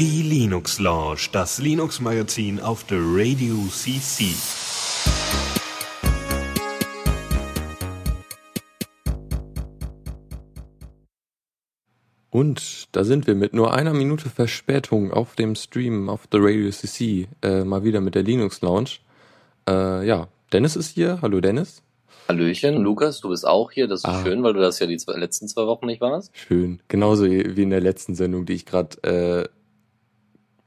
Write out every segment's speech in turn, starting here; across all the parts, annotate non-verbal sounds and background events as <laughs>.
Die Linux Lounge, das Linux Magazin auf der Radio CC. Und da sind wir mit nur einer Minute Verspätung auf dem Stream auf der Radio CC äh, mal wieder mit der Linux Lounge. Äh, ja, Dennis ist hier. Hallo Dennis. Hallöchen, Lukas, du bist auch hier. Das ist ah. schön, weil du das ja die zwei, letzten zwei Wochen nicht warst. Schön. Genauso wie in der letzten Sendung, die ich gerade äh,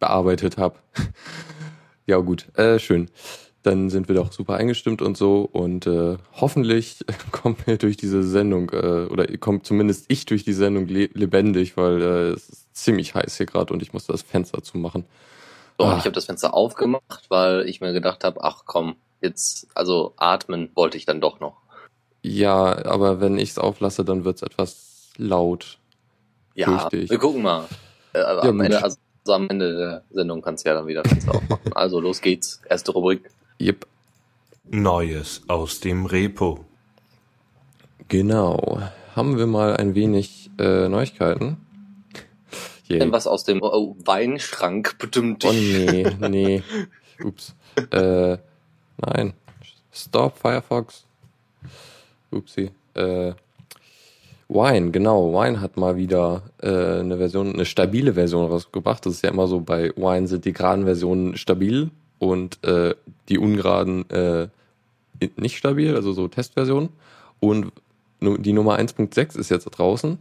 bearbeitet habe. <laughs> ja, gut. Äh, schön. Dann sind wir doch super eingestimmt und so und äh, hoffentlich <laughs> kommen wir durch diese Sendung äh, oder kommt zumindest ich durch die Sendung le lebendig, weil äh, es ist ziemlich heiß hier gerade und ich muss das Fenster zumachen. So, ah. ich habe das Fenster aufgemacht, weil ich mir gedacht habe, ach komm, jetzt, also atmen wollte ich dann doch noch. Ja, aber wenn ich es auflasse, dann wird es etwas laut. Ja, wir gucken mal. Äh, ja, am Ende, also, am Ende der Sendung kannst du ja dann wieder Fenster aufmachen. Also los geht's. Erste Rubrik. Yep. Neues aus dem Repo. Genau. Haben wir mal ein wenig äh, Neuigkeiten? Yeah. Denn was aus dem oh, Weinschrank bestimmt. Oh nee, <laughs> nee. Ups. äh, Nein. Stop Firefox. Upsi. Äh, Wine, genau. Wine hat mal wieder äh, eine Version, eine stabile Version rausgebracht. Das ist ja immer so bei Wine sind die geraden Versionen stabil und äh, die ungeraden äh, nicht stabil, also so Testversionen. Und die Nummer 1.6 ist jetzt draußen.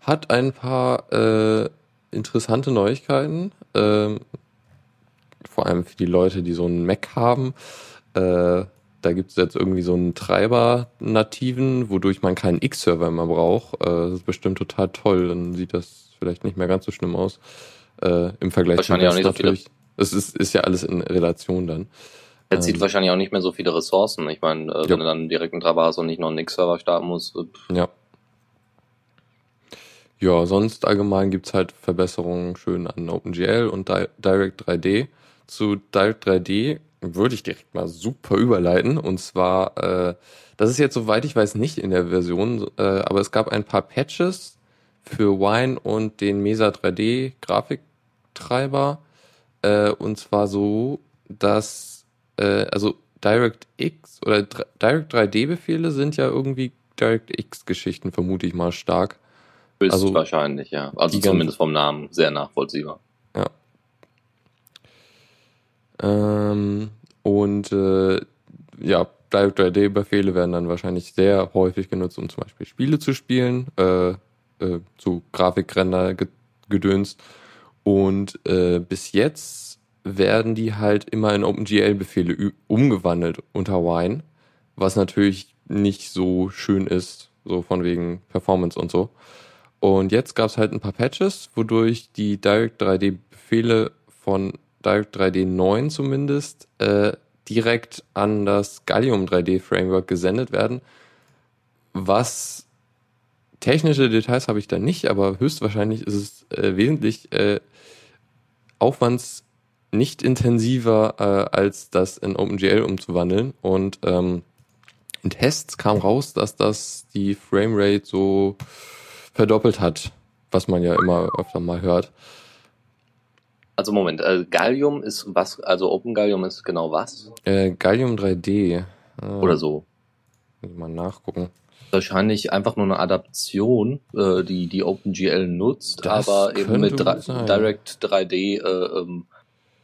Hat ein paar äh, interessante Neuigkeiten. Ähm, vor allem für die Leute, die so einen Mac haben. Äh, da gibt es jetzt irgendwie so einen Treiber-nativen, wodurch man keinen X-Server mehr braucht. Äh, das ist bestimmt total toll. Dann sieht das vielleicht nicht mehr ganz so schlimm aus. Äh, Im Vergleich zu das natürlich. Es ist, ist ja alles in Relation dann. Er zieht ähm, wahrscheinlich auch nicht mehr so viele Ressourcen. Ich meine, äh, wenn ja. du dann direkt einen Treiber hast und nicht noch einen X-Server starten musst. Äh, ja. Ja, sonst allgemein gibt's halt Verbesserungen schön an OpenGL und Direct 3D. Zu Direct 3D würde ich direkt mal super überleiten. Und zwar, äh, das ist jetzt soweit ich weiß nicht in der Version, äh, aber es gab ein paar Patches für Wine und den Mesa 3D Grafiktreiber. Äh, und zwar so, dass äh, also DirectX oder Direct 3D Befehle sind ja irgendwie DirectX Geschichten, vermute ich mal stark. Ist also, wahrscheinlich, ja. Also zumindest vom Namen sehr nachvollziehbar. Ähm, und äh, ja, Direct 3D-Befehle werden dann wahrscheinlich sehr häufig genutzt, um zum Beispiel Spiele zu spielen, äh, äh, zu Grafikrender gedönst. Und äh, bis jetzt werden die halt immer in OpenGL-Befehle umgewandelt unter Wine, was natürlich nicht so schön ist, so von wegen Performance und so. Und jetzt gab es halt ein paar Patches, wodurch die Direct 3D-Befehle von Direct 3D 9 zumindest äh, direkt an das Gallium 3D Framework gesendet werden. Was technische Details habe ich da nicht, aber höchstwahrscheinlich ist es äh, wesentlich äh, aufwands nicht intensiver äh, als das in OpenGL umzuwandeln. Und ähm, in Tests kam raus, dass das die Framerate so verdoppelt hat, was man ja immer öfter mal hört. Also Moment, äh, Gallium ist was, also Open Gallium ist genau was? Äh, Gallium 3D. Äh, Oder so. Mal nachgucken. Wahrscheinlich einfach nur eine Adaption, äh, die die OpenGL nutzt, das aber eben mit Direct 3D äh, ähm,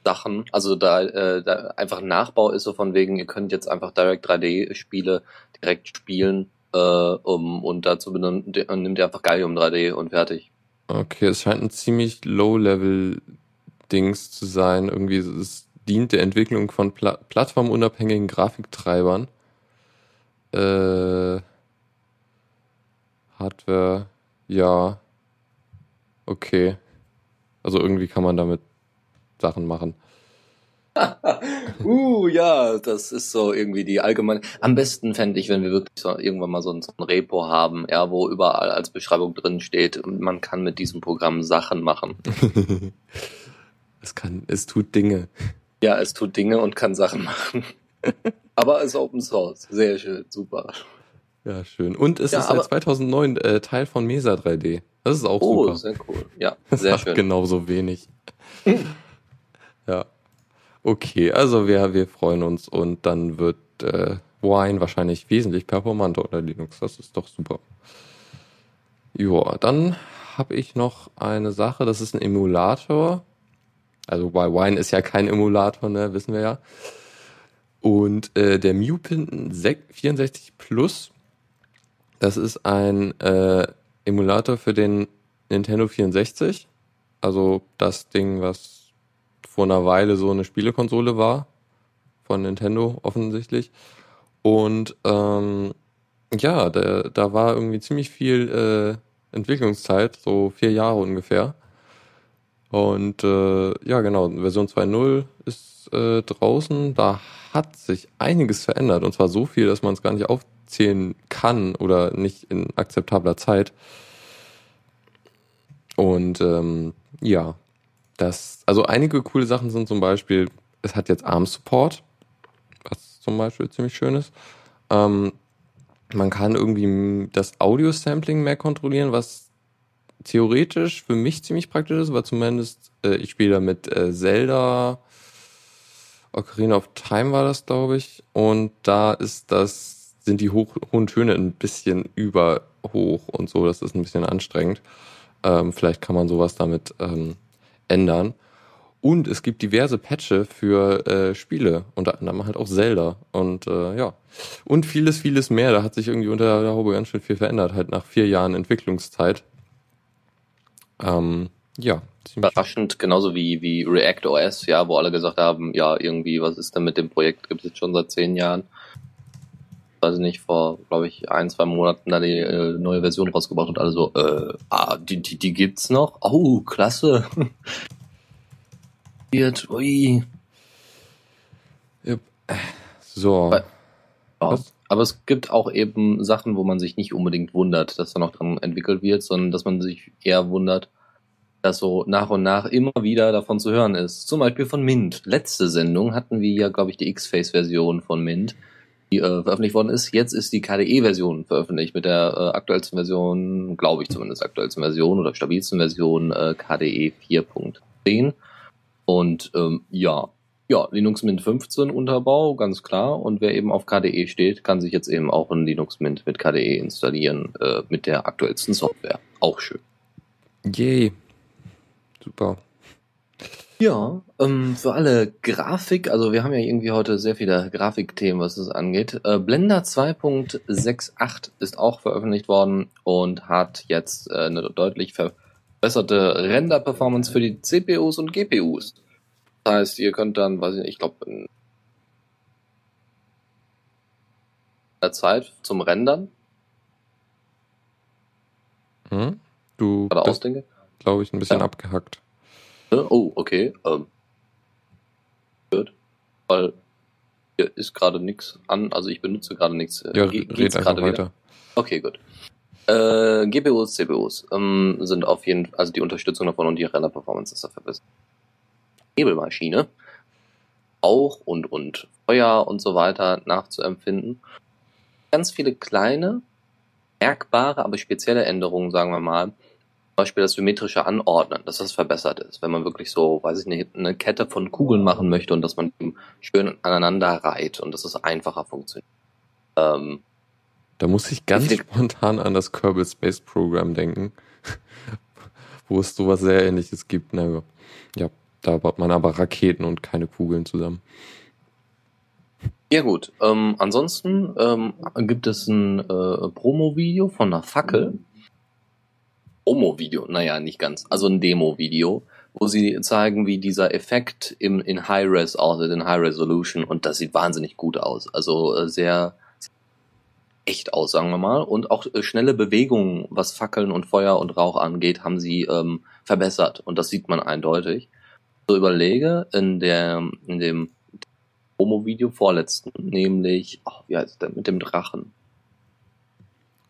Sachen. Also da, äh, da einfach ein Nachbau ist so von wegen, ihr könnt jetzt einfach Direct 3D Spiele direkt spielen äh, um, und dazu benimmt, nimmt ihr einfach Gallium 3D und fertig. Okay, es scheint ein ziemlich Low-Level Dings zu sein. Irgendwie, es dient der Entwicklung von Pla plattformunabhängigen Grafiktreibern. Äh, Hardware, ja. Okay. Also irgendwie kann man damit Sachen machen. <laughs> uh, ja, das ist so irgendwie die allgemeine. Am besten fände ich, wenn wir wirklich so irgendwann mal so ein, so ein Repo haben, ja, wo überall als Beschreibung drin steht, man kann mit diesem Programm Sachen machen. <laughs> Es kann, es tut Dinge. Ja, es tut Dinge und kann Sachen machen. <laughs> aber es ist Open Source. Sehr schön, super. Ja, schön. Und es ja, ist seit 2009 äh, Teil von Mesa 3D. Das ist auch oh, super. Oh, sehr cool. Ja, das sehr schön. genauso wenig. <laughs> ja. Okay, also wir, wir freuen uns und dann wird äh, Wine wahrscheinlich wesentlich performanter unter Linux. Das ist doch super. Ja, dann habe ich noch eine Sache, das ist ein Emulator. Also bei Wine ist ja kein Emulator, ne, wissen wir ja. Und äh, der MuPin 64 Plus, das ist ein äh, Emulator für den Nintendo 64. Also das Ding, was vor einer Weile so eine Spielekonsole war. Von Nintendo offensichtlich. Und ähm, ja, da, da war irgendwie ziemlich viel äh, Entwicklungszeit, so vier Jahre ungefähr. Und äh, ja, genau, Version 2.0 ist äh, draußen. Da hat sich einiges verändert. Und zwar so viel, dass man es gar nicht aufzählen kann oder nicht in akzeptabler Zeit. Und ähm, ja, das, also einige coole Sachen sind zum Beispiel, es hat jetzt ARM-Support zum Beispiel ziemlich schön ist. Ähm, man kann irgendwie das Audio-Sampling mehr kontrollieren, was theoretisch für mich ziemlich praktisch ist, weil zumindest äh, ich spiele da mit äh, Zelda, Ocarina of Time war das, glaube ich, und da ist das, sind die hoch, hohen Töne ein bisschen überhoch und so, das ist ein bisschen anstrengend. Ähm, vielleicht kann man sowas damit ähm, ändern. Und es gibt diverse Patches für äh, Spiele, unter anderem halt auch Zelda. Und äh, ja. Und vieles, vieles mehr. Da hat sich irgendwie unter der Haube ganz schön viel verändert, halt nach vier Jahren Entwicklungszeit. Ähm, ja. Überraschend, genauso wie, wie React OS, ja, wo alle gesagt haben, ja, irgendwie, was ist denn mit dem Projekt? Gibt es jetzt schon seit zehn Jahren. Weiß ich nicht, vor, glaube ich, ein, zwei Monaten da die äh, neue Version rausgebracht und alle so, äh, ah, die, die, die gibt's noch? Oh, klasse. <laughs> Ui. Yep. So. Ja. Aber es gibt auch eben Sachen, wo man sich nicht unbedingt wundert, dass da noch dran entwickelt wird, sondern dass man sich eher wundert, dass so nach und nach immer wieder davon zu hören ist. Zum Beispiel von Mint. Letzte Sendung hatten wir ja, glaube ich, die X-Face-Version von Mint, die äh, veröffentlicht worden ist. Jetzt ist die KDE-Version veröffentlicht mit der äh, aktuellsten Version, glaube ich zumindest aktuellsten Version oder stabilsten Version äh, KDE 4.10. Und ähm, ja, ja, Linux Mint 15 Unterbau, ganz klar. Und wer eben auf KDE steht, kann sich jetzt eben auch ein Linux Mint mit KDE installieren, äh, mit der aktuellsten Software. Auch schön. Yay. Super. Ja, ähm, für alle Grafik, also wir haben ja irgendwie heute sehr viele Grafikthemen, was das angeht. Äh, Blender 2.68 ist auch veröffentlicht worden und hat jetzt äh, eine deutlich ver verbesserte Render-Performance für die CPUs und GPUs. Das heißt, ihr könnt dann, weiß ich nicht, ich glaube, in der Zeit zum Rendern. Hm? Du gerade ausdenke. Glaube ich, ein bisschen ja. abgehackt. Oh, okay. Ähm, gut. Weil hier ist gerade nichts an, also ich benutze gerade nichts. Ja, Ge red einfach weiter. Wieder? Okay, gut. Äh, GPUs, CPUs ähm, sind auf jeden Fall, also die Unterstützung davon und die Render-Performance ist dafür besser. Nebelmaschine auch und, und Feuer und so weiter nachzuempfinden. Ganz viele kleine, merkbare, aber spezielle Änderungen, sagen wir mal. Zum Beispiel das symmetrische Anordnen, dass das verbessert ist. Wenn man wirklich so, weiß ich nicht, eine Kette von Kugeln machen möchte und dass man schön aneinander reiht und dass es einfacher funktioniert. Ähm, da muss ich ganz ich spontan an das Kerbal Space Program denken, <laughs> wo es sowas sehr ähnliches gibt. Na, ja, da baut man aber Raketen und keine Kugeln zusammen. Ja gut, ähm, ansonsten ähm, gibt es ein äh, Promo-Video von einer Fackel. Promo-Video, naja, nicht ganz, also ein Demo-Video, wo sie zeigen, wie dieser Effekt im, in High-Res aussieht, in High-Resolution und das sieht wahnsinnig gut aus. Also äh, sehr echt aus, sagen wir mal. Und auch äh, schnelle Bewegungen, was Fackeln und Feuer und Rauch angeht, haben sie ähm, verbessert. Und das sieht man eindeutig. So überlege, in der, in dem Promo-Video vorletzten, nämlich, oh, wie heißt der, mit dem Drachen?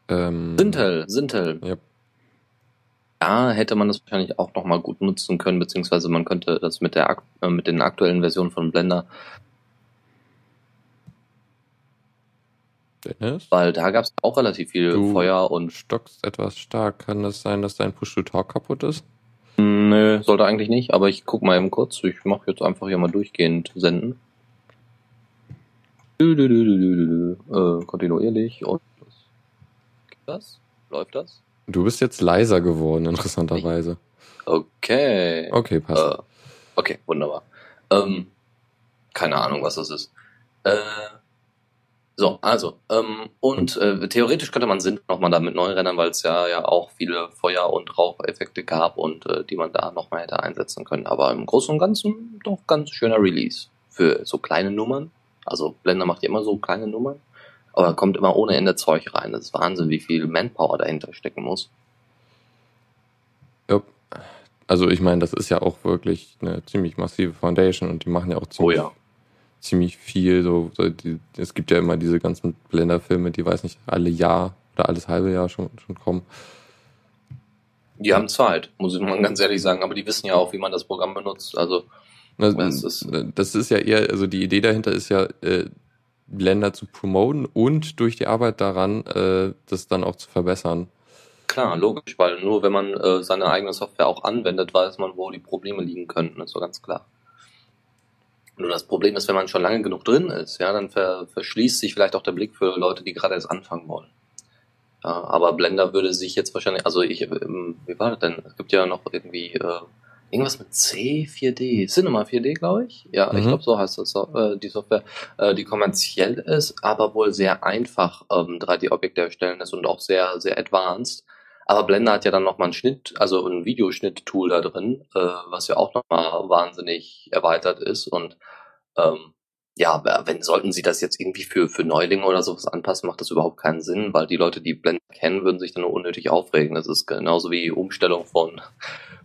Ähm, Sintel, Sintel. Ja. Da hätte man das wahrscheinlich auch nochmal gut nutzen können, beziehungsweise man könnte das mit der äh, mit den aktuellen Versionen von Blender Dennis? Weil da gab es auch relativ viel du Feuer und. stockst etwas stark. Kann das sein, dass dein Push-to-Talk kaputt ist? Nö, sollte eigentlich nicht, aber ich guck mal eben kurz. Ich mache jetzt einfach hier mal durchgehend senden. Du, du, du, du, du, du. Äh, kontinuierlich und geht das? Läuft das? Du bist jetzt leiser geworden, interessanterweise. Okay. Okay, passt. Äh, okay, wunderbar. Ähm, keine Ahnung, was das ist. Äh, so, also, ähm, und äh, theoretisch könnte man Sinn nochmal da mit Neurennern, weil es ja ja auch viele Feuer- und Raucheffekte gab und äh, die man da nochmal hätte einsetzen können. Aber im Großen und Ganzen doch ganz schöner Release für so kleine Nummern. Also Blender macht ja immer so kleine Nummern, aber kommt immer ohne Ende Zeug rein. Das ist Wahnsinn, wie viel Manpower dahinter stecken muss. Ja. Also ich meine, das ist ja auch wirklich eine ziemlich massive Foundation und die machen ja auch ziemlich, Oh ja. Ziemlich viel. So, so die, es gibt ja immer diese ganzen Blender-Filme, die weiß nicht, alle Jahr oder alles halbe Jahr schon, schon kommen. Die haben Zeit, muss ich mal <laughs> ganz ehrlich sagen, aber die wissen ja auch, wie man das Programm benutzt. Also Das, ist- das ist ja eher, also die Idee dahinter ist ja, äh, Blender zu promoten und durch die Arbeit daran, äh, das dann auch zu verbessern. Klar, logisch, weil nur wenn man äh, seine eigene Software auch anwendet, weiß man, wo die Probleme liegen könnten, ist so ganz klar. Nur das Problem ist, wenn man schon lange genug drin ist, ja, dann ver verschließt sich vielleicht auch der Blick für Leute, die gerade erst anfangen wollen. Ja, aber Blender würde sich jetzt wahrscheinlich, also ich, ähm, wie war das denn? Es gibt ja noch irgendwie äh, irgendwas mit C, 4D, Cinema 4D, glaube ich. Ja, ich Mhm. glaube, so heißt das so, äh, die Software, äh, die kommerziell ist, aber wohl sehr einfach ähm, 3D-Objekte erstellen ist und auch sehr, sehr advanced. Aber Blender hat ja dann nochmal einen Schnitt, also ein Videoschnitt-Tool da drin, äh, was ja auch nochmal wahnsinnig erweitert ist. Und ähm, ja, wenn sollten sie das jetzt irgendwie für, für Neulinge oder sowas anpassen, macht das überhaupt keinen Sinn, weil die Leute, die Blender kennen, würden sich dann nur unnötig aufregen. Das ist genauso wie Umstellung von,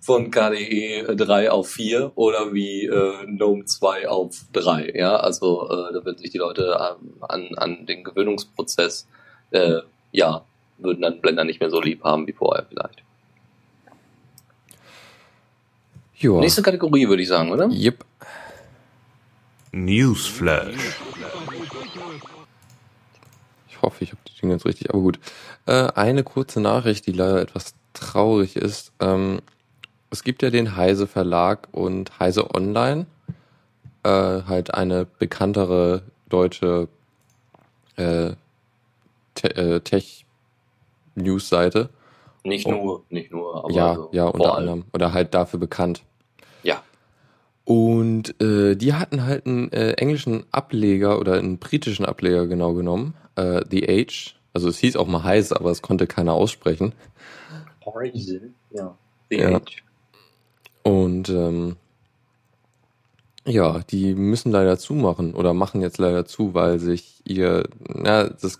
von KDE 3 auf 4 oder wie äh, GNOME 2 auf 3. Ja, also äh, da würden sich die Leute ähm, an, an den Gewöhnungsprozess, äh, ja, würden dann Blender nicht mehr so lieb haben wie vorher vielleicht. Joa. Nächste Kategorie würde ich sagen, oder? Yep. Newsflash. Ich hoffe, ich habe die Dinge jetzt richtig, aber gut. Äh, eine kurze Nachricht, die leider etwas traurig ist. Ähm, es gibt ja den Heise Verlag und Heise Online, äh, halt eine bekanntere deutsche äh, Te äh, Tech-News-Seite. Nicht Oh. nur, nicht nur, aber Ja, so ja, unter allem. anderem. Oder halt dafür bekannt. Ja. Und äh, die hatten halt einen äh, englischen Ableger oder einen britischen Ableger genau genommen, äh, The Age. Also es hieß auch mal heiß, aber es konnte keiner aussprechen. Horizon, ja. The Ja. Age. Und ähm, ja, die müssen leider zumachen oder machen jetzt leider zu, weil sich ihr, na, das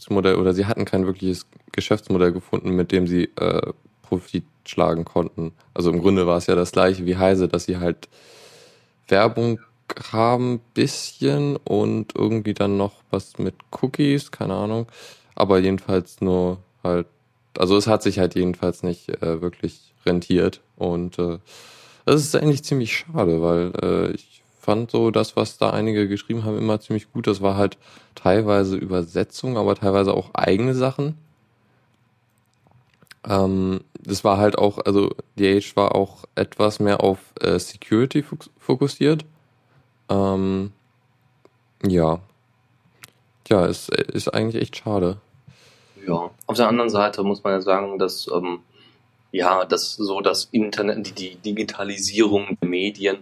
Geschäftsmodell oder sie hatten kein wirkliches Geschäftsmodell gefunden, mit dem sie äh, Profit schlagen konnten. Also im Grunde war es ja das gleiche wie Heise, dass sie halt Werbung haben, bisschen und irgendwie dann noch was mit Cookies, keine Ahnung. Aber jedenfalls nur halt, also es hat sich halt jedenfalls nicht äh, wirklich rentiert und äh, das ist eigentlich ziemlich schade, weil äh, ich fand so das, was da einige geschrieben haben, immer ziemlich gut. Das war halt teilweise Übersetzung, aber teilweise auch eigene Sachen. Ähm, das war halt auch, also Age war auch etwas mehr auf äh, Security fok- fokussiert. Ähm, ja. Tja, ist, ist eigentlich echt schade. Ja. Auf der anderen Seite muss man ja sagen, dass ähm, ja, dass so das Internet, die, die Digitalisierung der Medien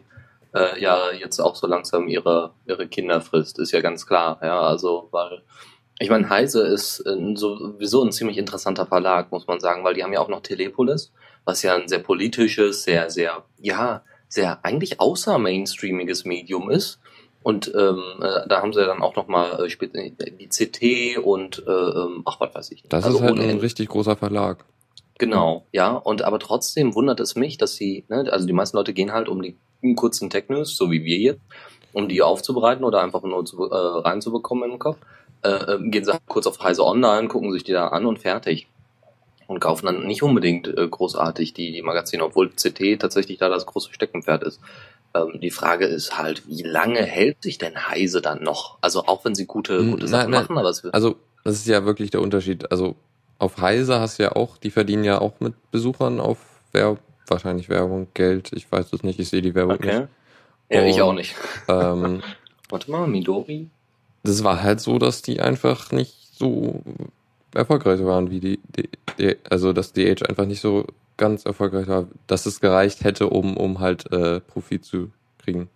äh, ja jetzt auch so langsam ihre ihre Kinder frisst, ist ja ganz klar. Ja, also weil ich meine, Heise ist äh, sowieso ein ziemlich interessanter Verlag, muss man sagen, weil die haben ja auch noch Telepolis, was ja ein sehr politisches, sehr, sehr, ja, sehr eigentlich außer mainstreamiges Medium ist. Und ähm, äh, da haben sie dann auch nochmal äh, die CT und äh, ähm, ach, was weiß ich. nicht. Das Also ist halt ein Ende. richtig großer Verlag. Genau, ja, und aber trotzdem wundert es mich, dass sie, ne, also die meisten Leute gehen halt um die kurzen Tech-News, so wie wir jetzt, um die aufzubereiten oder einfach nur zu, äh, reinzubekommen in den Kopf, äh, äh, gehen sie halt kurz auf Heise Online, gucken sich die da an und fertig. Und kaufen dann nicht unbedingt äh, großartig die, die Magazine, obwohl CT tatsächlich da das große Steckenpferd ist. Ähm, die Frage ist halt, wie lange hält sich denn Heise dann noch? Also auch wenn sie gute, Hm, gute nein, Sachen nein. machen, aber es Also, das ist ja wirklich der Unterschied. Also, auf Heise hast du ja auch, die verdienen ja auch mit Besuchern auf Wer wahrscheinlich Werbung, Geld, ich weiß es nicht, ich sehe die Werbung okay. nicht. Ja, Und, ich auch nicht. <laughs> Ähm, <laughs> Warte mal, Midori? Das war halt so, dass die einfach nicht so erfolgreich waren wie die, die, die also dass die Age einfach nicht so ganz erfolgreich war, dass es gereicht hätte, um, um halt äh, Profit zu kriegen.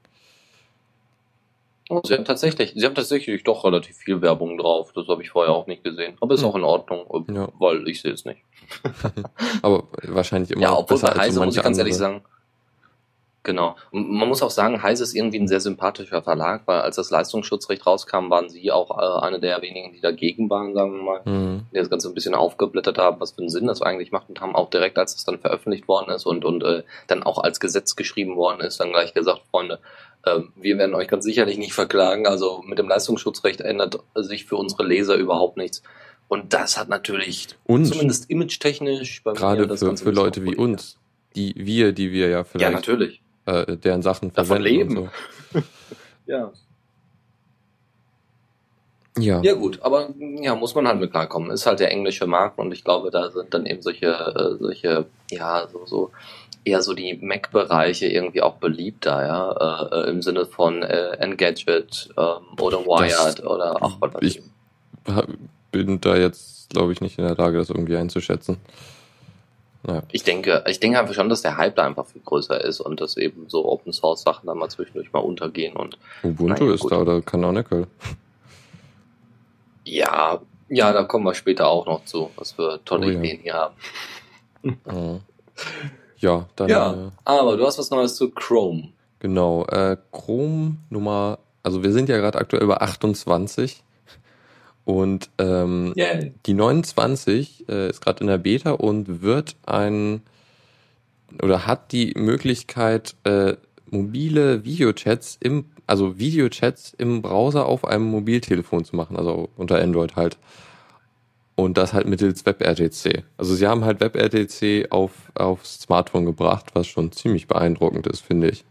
Oh, sie haben tatsächlich, sie haben tatsächlich doch relativ viel Werbung drauf. Das habe ich vorher auch nicht gesehen. Aber ist auch in Ordnung, ja. weil ich sehe es nicht. <laughs> Aber wahrscheinlich immer. Ja, obwohl bei Heise muss ich ganz ehrlich sagen, Genau. Man muss auch sagen, Heise ist irgendwie ein sehr sympathischer Verlag, weil als das Leistungsschutzrecht rauskam, waren sie auch äh, eine der wenigen, die dagegen waren, sagen wir mal, mhm. die das Ganze ein bisschen aufgeblättert haben, was für einen Sinn das eigentlich macht und haben auch direkt, als es dann veröffentlicht worden ist und, und äh, dann auch als Gesetz geschrieben worden ist, dann gleich gesagt, Freunde, wir werden euch ganz sicherlich nicht verklagen. Also mit dem Leistungsschutzrecht ändert sich für unsere Leser überhaupt nichts. Und das hat natürlich und zumindest image-technisch bei gerade das für, für Leute wie uns, die wir, die wir ja vielleicht ja, natürlich äh, deren Sachen Davon leben. So. <laughs> ja. Ja. Ja gut, aber ja, muss man halt mit klarkommen. Ist halt der englische Markt und ich glaube, da sind dann eben solche, äh, solche, ja, so, so eher so die Mac-Bereiche irgendwie auch beliebter, ja, äh, äh im Sinne von äh, Engadget ähm, oder Wired das, oder auch was Ich bin da jetzt, glaube ich, nicht in der Lage, das irgendwie einzuschätzen. Ja. Ich denke, ich denke einfach schon, dass der Hype da einfach viel größer ist und dass eben so Open Source Sachen dann mal zwischendurch mal untergehen und. Ubuntu naja, ist da oder Canonical. Ja, ja, da kommen wir später auch noch zu, was für tolle oh, Ideen ja. hier haben. Mhm. Ja, dann. Ja, äh, aber du hast was Neues zu Chrome. Genau, äh, Chrome Nummer, also wir sind ja gerade aktuell bei 28 und ähm, yeah. die 29 äh, ist gerade in der Beta und wird ein oder hat die Möglichkeit, äh, mobile Videochats im, also Videochats im Browser auf einem Mobiltelefon zu machen, also unter Android halt. Und das halt mittels WebRTC. Also sie haben halt WebRTC auf, aufs Smartphone gebracht, was schon ziemlich beeindruckend ist, finde ich.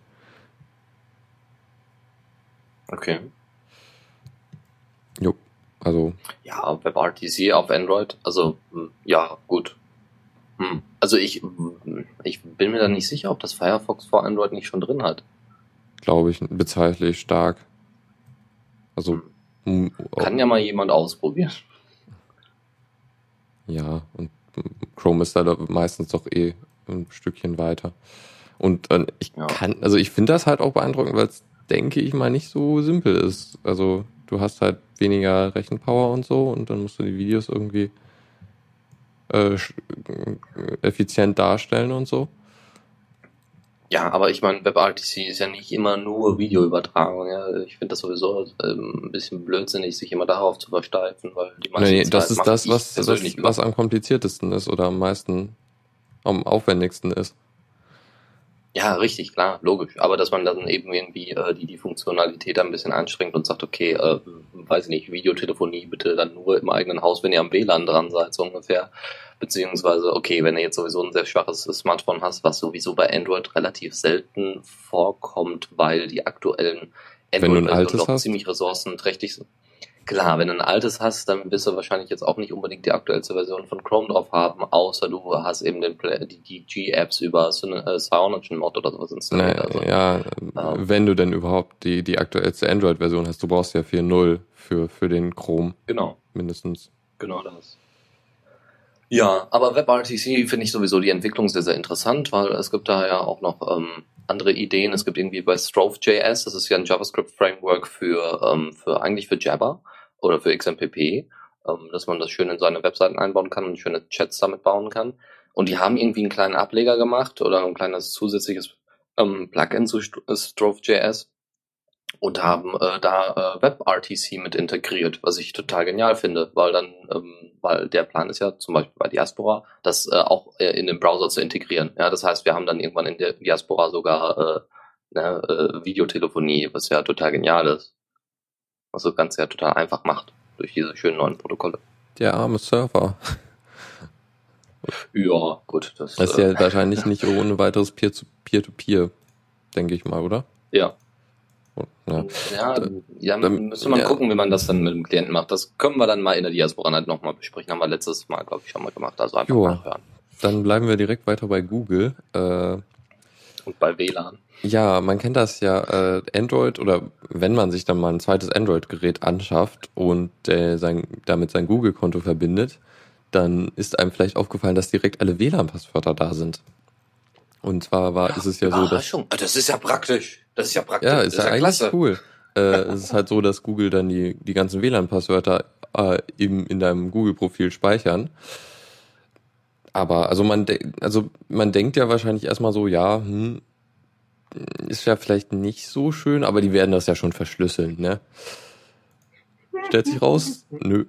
Okay. Jo. Also. Ja, WebRTC auf Android. Also, hm, ja, gut. Hm. Also ich, ich bin mir da nicht sicher, ob das Firefox vor Android nicht schon drin hat. Glaube ich, bezweifle ich stark. Also. Hm. Kann ja mal jemand ausprobieren. Ja, und Chrome ist da meistens doch eh ein Stückchen weiter. Und äh, ich ja. kann, also ich finde das halt auch beeindruckend, weil es, denke ich mal, nicht so simpel ist. Also du hast halt weniger Rechenpower und so und dann musst du die Videos irgendwie äh, effizient darstellen und so. Ja, aber ich meine, WebRTC ist ja nicht immer nur Videoübertragung. Ja. Ich finde das sowieso ähm, ein bisschen blödsinnig, sich immer darauf zu versteifen, weil die meisten nee, das ist das, was, was, was am kompliziertesten ist oder am meisten, am aufwendigsten ist. Ja, richtig, klar, logisch. Aber dass man dann eben irgendwie äh, die, die Funktionalität ein bisschen anstrengt und sagt, okay, äh, weiß ich nicht, Videotelefonie bitte dann nur im eigenen Haus, wenn ihr am WLAN dran seid, so ungefähr. Beziehungsweise, okay, wenn ihr jetzt sowieso ein sehr schwaches Smartphone hast, was sowieso bei Android relativ selten vorkommt, weil die aktuellen Android-Versionen doch ziemlich ressourcenträchtig sind. Klar, wenn du ein altes hast, dann wirst du wahrscheinlich jetzt auch nicht unbedingt die aktuellste Version von Chrome drauf haben, außer du hast eben den Play die, die G-Apps über äh, CyanogenMod oder sowas installiert. Naja, also, ja, ähm, wenn du denn überhaupt die, die aktuellste Android-Version hast, du brauchst ja 4.0 für, für den Chrome. Genau. Mindestens. Genau das. Ja, aber WebRTC finde ich sowieso die Entwicklung sehr, sehr interessant, weil es gibt da ja auch noch ähm, andere Ideen. Es gibt irgendwie bei Strove.js, das ist ja ein JavaScript-Framework für, ähm, für eigentlich für Java oder für XMPP, ähm, dass man das schön in seine Webseiten einbauen kann und schöne Chats damit bauen kann. Und die haben irgendwie einen kleinen Ableger gemacht oder ein kleines zusätzliches ähm, Plugin zu Strove.js und haben äh, da äh, WebRTC mit integriert, was ich total genial finde, weil dann, ähm, weil der Plan ist ja zum Beispiel bei Diaspora, das äh, auch äh, in den Browser zu integrieren. Ja, das heißt, wir haben dann irgendwann in der Diaspora sogar äh, ne, äh, Videotelefonie, was ja total genial ist was das Ganze ja total einfach macht durch diese schönen neuen Protokolle. Der arme Server. Ja, gut. Das, das ist ja äh, wahrscheinlich nicht ohne weiteres Peer-to-Peer, denke ich mal, oder? Ja. Ja, ja, ja dann, müsste man ja. gucken, wie man das dann mit dem Klienten macht. Das können wir dann mal in der Diaspora halt nochmal besprechen. Haben wir letztes Mal, glaube ich, schon mal gemacht. Also einfach Joa. nachhören. dann bleiben wir direkt weiter bei Google. Äh, Und bei WLAN. Ja, man kennt das ja, äh, Android oder wenn man sich dann mal ein zweites Android-Gerät anschafft und äh, sein, damit sein Google-Konto verbindet, dann ist einem vielleicht aufgefallen, dass direkt alle WLAN-Passwörter da sind. Und zwar war, ist es ja so, dass... Ah, das ist ja praktisch. Das ist ja praktisch. Ja, ist, ja, ja eigentlich klasse. cool. <laughs> äh, es ist halt so, dass Google dann die, die ganzen WLAN-Passwörter äh, eben in deinem Google-Profil speichern. Aber also man, also man denkt ja wahrscheinlich erstmal so, ja, hm, ist ja vielleicht nicht so schön, aber die werden das ja schon verschlüsseln, ne? Stellt sich raus, nö.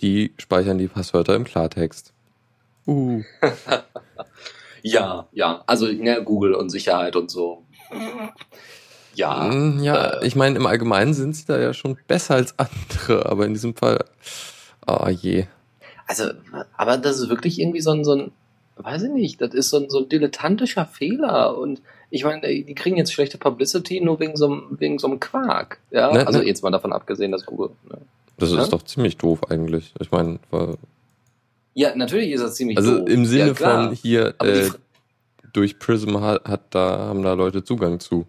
Die speichern die Passwörter im Klartext. Uh. <laughs> ja, ja. Also ja, Google und Sicherheit und so. Ja. Mm, ja, äh, ich meine, im Allgemeinen sind sie da ja schon besser als andere, <laughs> aber in diesem Fall, oh je. Also, aber das ist wirklich irgendwie so ein, so ein weiß ich nicht, das ist so ein, so ein dilettantischer Fehler und ich meine, die kriegen jetzt schlechte Publicity nur wegen so einem, wegen so einem Quark. Ja, ne, also ne. jetzt mal davon abgesehen, dass Google. Ne? Das ist doch ziemlich doof eigentlich. Ich meine, ja, natürlich ist das ziemlich also doof. Also im Sinne ja, von hier äh, durch Prism hat, hat da haben da Leute Zugang zu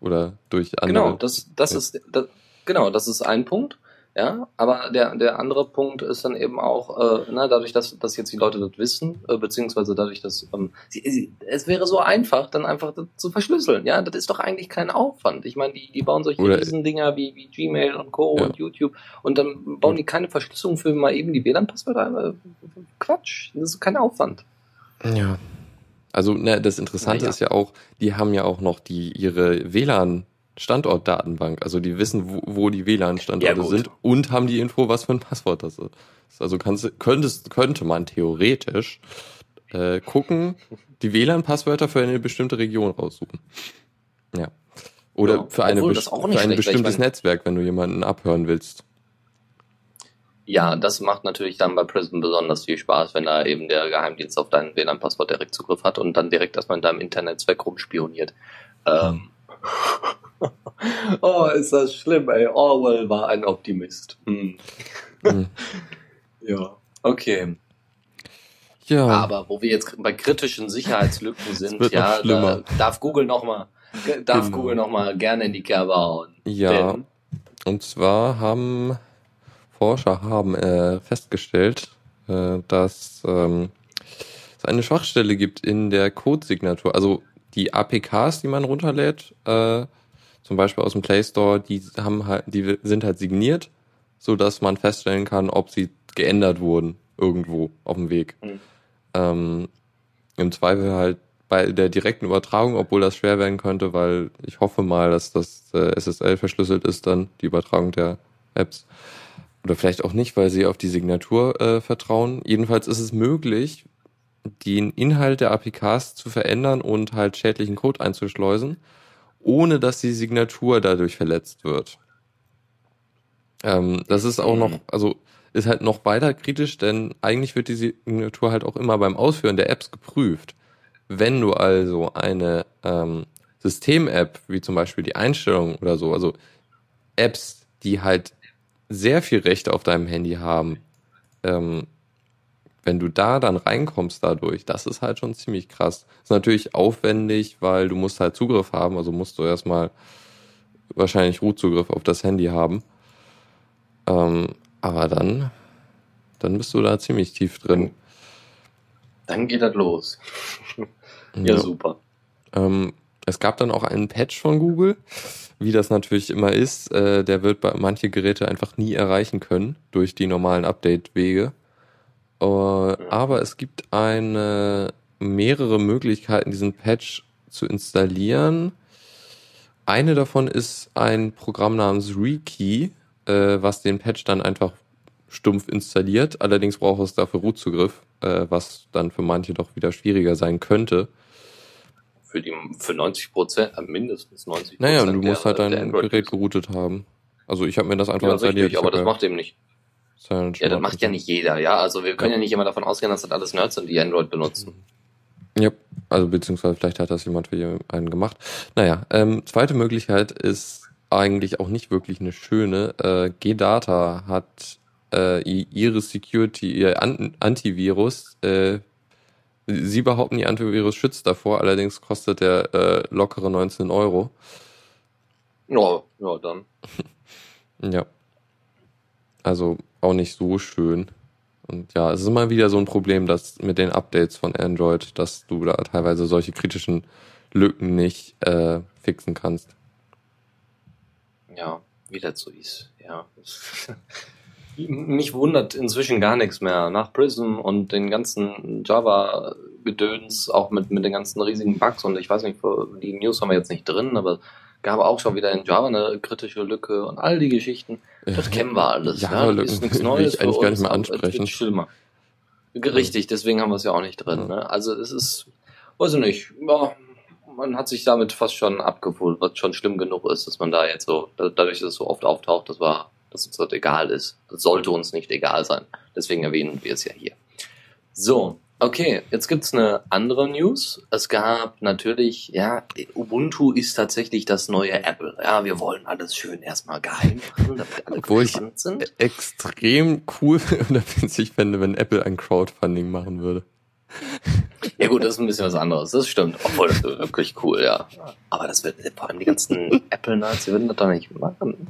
oder durch andere. Genau, das das ja. ist das, genau, das ist ein Punkt. Ja, aber der, der andere Punkt ist dann eben auch, äh, na, dadurch, dass, dass jetzt die Leute das wissen, äh, beziehungsweise dadurch, dass ähm, sie, sie, es wäre so einfach, dann einfach das zu verschlüsseln. Ja, das ist doch eigentlich kein Aufwand. Ich meine, die, die bauen solche Oder Riesendinger wie, wie Gmail und Co. Ja. und YouTube und dann bauen die keine Verschlüsselung für mal eben die WLAN-Passwörter. Quatsch, das ist kein Aufwand. Ja. Also, ne, das Interessante ja. ist ja auch, die haben ja auch noch die ihre WLAN Standortdatenbank. Also die wissen, wo, wo die WLAN-Standorte ja, sind und haben die Info, was für ein Passwort das ist. Also kannst, könntest, könnte man theoretisch äh, gucken, die WLAN-Passwörter für eine bestimmte Region raussuchen. Ja. Oder ja, für, eine, für ein bestimmtes Netzwerk, wenn du jemanden abhören willst. Ja, das macht natürlich dann bei Prism besonders viel Spaß, wenn da eben der Geheimdienst auf dein WLAN-Passwort direkt Zugriff hat und dann direkt erstmal in deinem Internetnetzwerk rumspioniert. Ähm, <laughs> <laughs> oh, ist das schlimm, ey. Orwell war ein Optimist. Hm. Hm. <laughs> ja, okay. Ja. Aber wo wir jetzt bei kritischen Sicherheitslücken <laughs> sind, ja, da darf Google nochmal darf genau. Google noch mal gerne in die Kerbe hauen. Ja. Denn, und zwar haben Forscher haben äh, festgestellt, äh, dass ähm, es eine Schwachstelle gibt in der Codesignatur. Also die APKs, die man runterlädt, äh, zum Beispiel aus dem Play Store, die haben halt, die sind halt signiert, so dass man feststellen kann, ob sie geändert wurden irgendwo auf dem Weg. Mhm. Ähm, Im Zweifel halt bei der direkten Übertragung, obwohl das schwer werden könnte, weil ich hoffe mal, dass das äh, SSL verschlüsselt ist, dann die Übertragung der Apps. Oder vielleicht auch nicht, weil sie auf die Signatur äh, vertrauen. Jedenfalls ist es möglich, den Inhalt der APKs zu verändern und halt schädlichen Code einzuschleusen, ohne dass die Signatur dadurch verletzt wird. Ähm, das ist auch noch, mhm. also ist halt noch weiter kritisch, denn eigentlich wird die Signatur halt auch immer beim Ausführen der Apps geprüft. Wenn du also eine ähm, System-App, wie zum Beispiel die Einstellung oder so, also Apps, die halt sehr viel Rechte auf deinem Handy haben, ähm, wenn du da dann reinkommst dadurch, das ist halt schon ziemlich krass. Ist natürlich aufwendig, weil du musst halt Zugriff haben, also musst du erstmal wahrscheinlich Root-Zugriff auf das Handy haben. Ähm, aber dann, dann bist du da ziemlich tief drin. Dann geht das los. <laughs> ja, ja, super. Ähm, es gab dann auch einen Patch von Google, wie das natürlich immer ist. Äh, der wird bei manche Geräte einfach nie erreichen können durch die normalen Update-Wege. Uh, aber es gibt eine mehrere Möglichkeiten, diesen Patch zu installieren. Eine davon ist ein Programm namens Rekey, äh, was den Patch dann einfach stumpf installiert. Allerdings braucht es dafür Root-Zugriff, äh, was dann für manche doch wieder schwieriger sein könnte. Für die für 90 Prozent, äh, mindestens 90 Prozent. Naja, du musst halt dein Gerät geroutet haben. Also ich habe mir das einfach ja, installiert. Richtig, aber das macht eben nicht. Silent ja, das macht ja nicht jeder, ja. Also wir können ja. ja nicht immer davon ausgehen, dass das alles Nerds sind, die Android benutzen. Ja, also beziehungsweise vielleicht hat das jemand für einen gemacht. Naja, ähm, zweite Möglichkeit ist eigentlich auch nicht wirklich eine schöne. Äh, G-Data hat äh, ihre Security, ihr Antivirus äh, Sie behaupten, die Antivirus schützt davor, allerdings kostet der äh, lockere 19 Euro. Ja, ja, dann. <laughs> ja. Also auch nicht so schön. Und ja, es ist immer wieder so ein Problem, dass mit den Updates von Android, dass du da teilweise solche kritischen Lücken nicht äh, fixen kannst. Ja, wie das so ist, ja. Mich wundert inzwischen gar nichts mehr. Nach Prism und den ganzen Java-Gedöns, auch mit, mit den ganzen riesigen Bugs und ich weiß nicht, die News haben wir jetzt nicht drin, aber gab auch schon wieder in Java eine kritische Lücke und all die Geschichten. Das kennen wir alles. Ja, ja. ist nichts <laughs> Neues. Ich eigentlich gar nicht mehr ansprechen. Schlimmer. Richtig, deswegen haben wir es ja auch nicht drin. Ne? Also es ist, weiß ich nicht, ja, man hat sich damit fast schon abgeholt, was schon schlimm genug ist, dass man da jetzt so, dadurch, dass es so oft auftaucht, das war dass uns das egal ist. Das sollte uns nicht egal sein. Deswegen erwähnen wir es ja hier. So, okay, jetzt gibt's eine andere News. Es gab natürlich, ja, Ubuntu ist tatsächlich das neue Apple. Ja, wir wollen alles schön erstmal geheim machen, damit alle <laughs> Obwohl ich sind. extrem cool <laughs> oder ich fände, wenn Apple ein Crowdfunding machen würde. Ja gut, das ist ein bisschen was anderes, das stimmt. Obwohl, das wird wirklich cool, ja. Aber das wird, vor allem die ganzen <laughs> Apple-Nerds, die würden das doch nicht machen.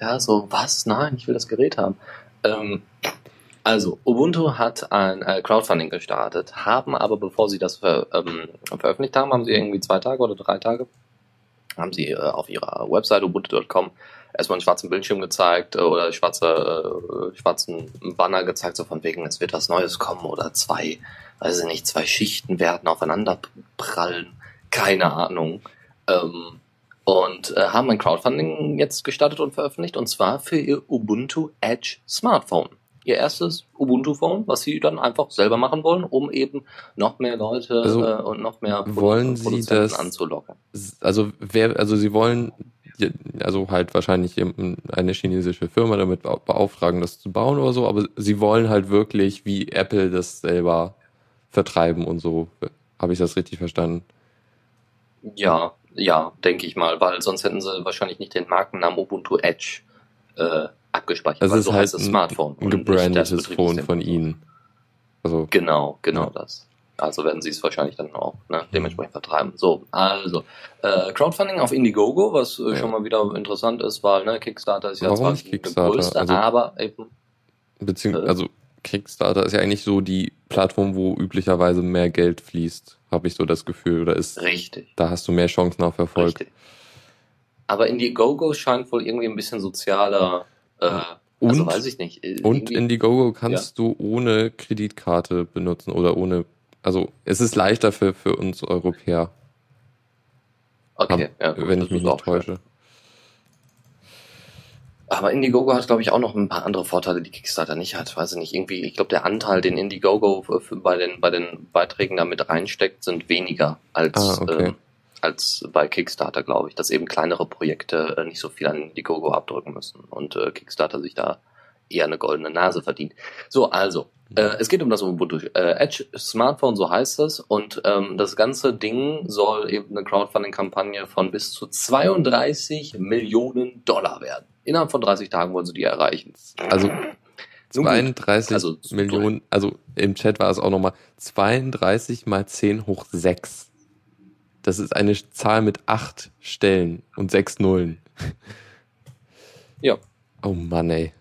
Ja, so, was? Nein, ich will das Gerät haben. Ähm, also, Ubuntu hat ein äh, Crowdfunding gestartet, haben aber, bevor sie das ver, ähm, veröffentlicht haben, haben sie irgendwie zwei Tage oder drei Tage, haben sie äh, auf ihrer Website ubuntu.com erstmal einen schwarzen Bildschirm gezeigt äh, oder schwarze, äh, schwarzen Banner gezeigt, so von wegen, es wird was Neues kommen oder zwei, weiß ich nicht, zwei Schichten werden aufeinander prallen. Keine Ahnung. Ähm, und äh, haben ein Crowdfunding jetzt gestartet und veröffentlicht und zwar für ihr Ubuntu Edge Smartphone. Ihr erstes Ubuntu-Phone, was sie dann einfach selber machen wollen, um eben noch mehr Leute also, äh, und noch mehr wollen sie das anzulocken. Also wer, also sie wollen also halt wahrscheinlich eine chinesische Firma damit beauftragen, das zu bauen oder so, aber sie wollen halt wirklich wie Apple das selber vertreiben und so. Habe ich das richtig verstanden? Ja, ja, denke ich mal, weil sonst hätten sie wahrscheinlich nicht den Markennamen Ubuntu Edge äh, abgespeichert. Das ist so halt ein Smartphone. Ein gebrandetes Phone von ihnen. Also, genau, genau ja. das. Also werden sie es wahrscheinlich dann auch ne, dementsprechend vertreiben. So, also äh, Crowdfunding auf Indiegogo, was äh, ja. schon mal wieder interessant ist, weil ne, Kickstarter ist ja Warum zwar nicht Kickstarter? größte, also, aber eben. Beziehungsweise, äh, also Kickstarter ist ja eigentlich so die Plattform, wo üblicherweise mehr Geld fließt habe ich so das Gefühl. Oder ist, Richtig. Da hast du mehr Chancen auf Erfolg. Richtig. Aber Indiegogo scheint wohl irgendwie ein bisschen sozialer. Äh, also und, also weiß ich nicht. Irgendwie, und Indiegogo kannst ja. du ohne Kreditkarte benutzen oder ohne. Also es ist leichter für, für uns Europäer. Okay, Hab, ja, wenn ich mich nicht täusche. Schön. Aber Indiegogo hat, glaube ich, auch noch ein paar andere Vorteile, die Kickstarter nicht hat. Weiß ich nicht, irgendwie, ich glaube, der Anteil, den Indiegogo bei den, bei den Beiträgen damit reinsteckt, sind weniger als, ah, okay. äh, als bei Kickstarter, glaube ich, dass eben kleinere Projekte äh, nicht so viel an Indiegogo abdrücken müssen und äh, Kickstarter sich da eher eine goldene Nase verdient. So, also, äh, es geht um das Ubuntu äh, Edge Smartphone, so heißt es, und ähm, das ganze Ding soll eben eine Crowdfunding-Kampagne von bis zu 32 Millionen Dollar werden. Innerhalb von 30 Tagen wollen sie die erreichen. Also 32 also, Millionen, also im Chat war es auch nochmal 32 mal 10 hoch 6. Das ist eine Zahl mit 8 Stellen und 6 Nullen. Ja. Oh Mann, ey.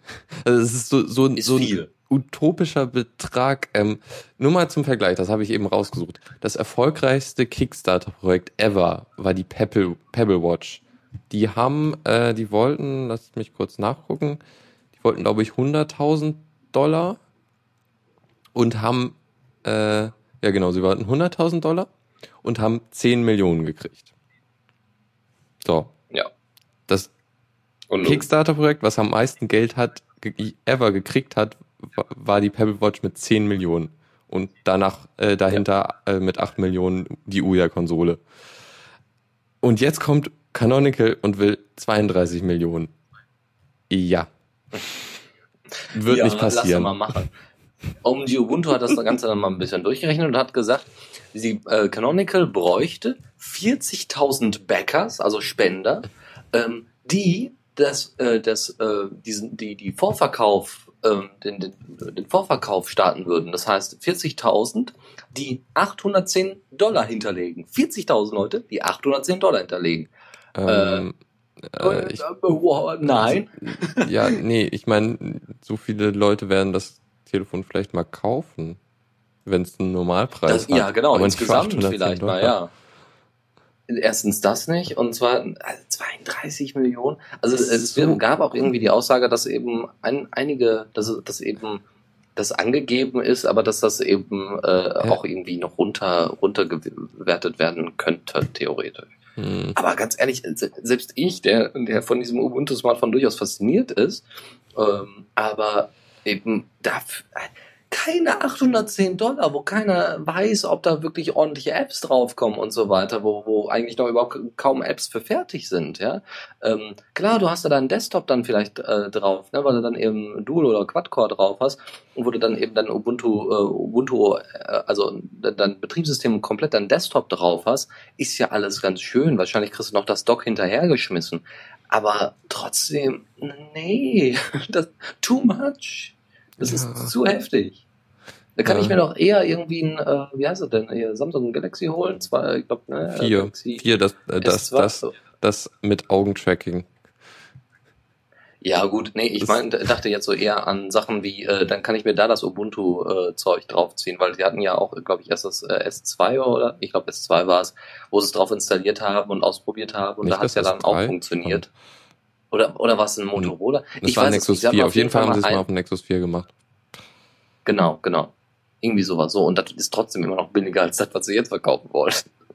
Also es ist so, so, ist so ein utopischer Betrag. Ähm, nur mal zum Vergleich, das habe ich eben rausgesucht. Das erfolgreichste Kickstarter-Projekt ever war die Pebble, Pebble Watch. Die haben, äh, die wollten, lasst mich kurz nachgucken, die wollten, glaube ich, 100.000 Dollar und haben, äh, ja genau, sie wollten 100.000 Dollar und haben 10 Millionen gekriegt. So. Ja. Das Kickstarter-Projekt, was am meisten Geld hat, ever gekriegt hat, war die Pebble Watch mit 10 Millionen. Und danach äh, dahinter ja. äh, mit 8 Millionen die Ouya-Konsole. Und jetzt kommt Canonical und will 32 Millionen. Ja. Wird ja, nicht passieren. Lass mal machen. Um die Ubuntu hat das Ganze dann mal ein bisschen durchgerechnet und hat gesagt, sie, äh, Canonical bräuchte 40.000 Backers, also Spender, ähm, die das, äh, das, äh, diesen, die, die Vorverkauf ähm, den, den, den Vorverkauf starten würden, das heißt 40.000, die 810 Dollar hinterlegen. 40.000 Leute, die 810 Dollar hinterlegen. Ähm, äh, äh, ich, nein. Ja, nee, ich meine, so viele Leute werden das Telefon vielleicht mal kaufen, wenn es einen Normalpreis das, hat. Ja, genau, insgesamt vielleicht mal, ja erstens das nicht und zwar 32 Millionen. Also es so. gab auch irgendwie die Aussage, dass eben ein, einige, dass, dass eben das angegeben ist, aber dass das eben äh, ja. auch irgendwie noch runter runtergewertet werden könnte theoretisch. Hm. Aber ganz ehrlich, selbst ich, der der von diesem Ubuntu Smartphone durchaus fasziniert ist, ähm, aber eben dafür keine 810 Dollar, wo keiner weiß, ob da wirklich ordentliche Apps draufkommen und so weiter, wo, wo eigentlich noch überhaupt kaum Apps für fertig sind, ja. Ähm, klar, du hast da deinen Desktop dann vielleicht äh, drauf, ne, weil du dann eben Dual oder Quad-Core drauf hast und wo du dann eben dann Ubuntu, äh, Ubuntu, äh, also dein Betriebssystem komplett dein Desktop drauf hast, ist ja alles ganz schön. Wahrscheinlich kriegst du noch das Dock hinterhergeschmissen. Aber trotzdem, nee, <laughs> das, too much. Das ja. ist zu heftig. Da kann ja. ich mir doch eher irgendwie ein, äh, wie heißt es denn, hier, Samsung Galaxy holen. Zwar, ich glaube, ne? Vier. Galaxy Vier, das, äh, das, das, das, das mit Augentracking. Ja, gut, nee, ich meine, dachte jetzt so eher an Sachen wie, äh, dann kann ich mir da das Ubuntu-Zeug äh, draufziehen, weil sie hatten ja auch, glaube ich, erst das äh, S2 oder, ich glaube S2 war es, wo sie es drauf installiert haben und ausprobiert haben und Nicht da hat es ja dann auch funktioniert. Oder, oder war es ein Motorola? Das ich war weiß Nexus 4, auf jeden Fall haben sie es mal auf dem Nexus 4 gemacht. Genau, genau. Irgendwie sowas so. Und das ist trotzdem immer noch billiger als das, was sie jetzt verkaufen wollen.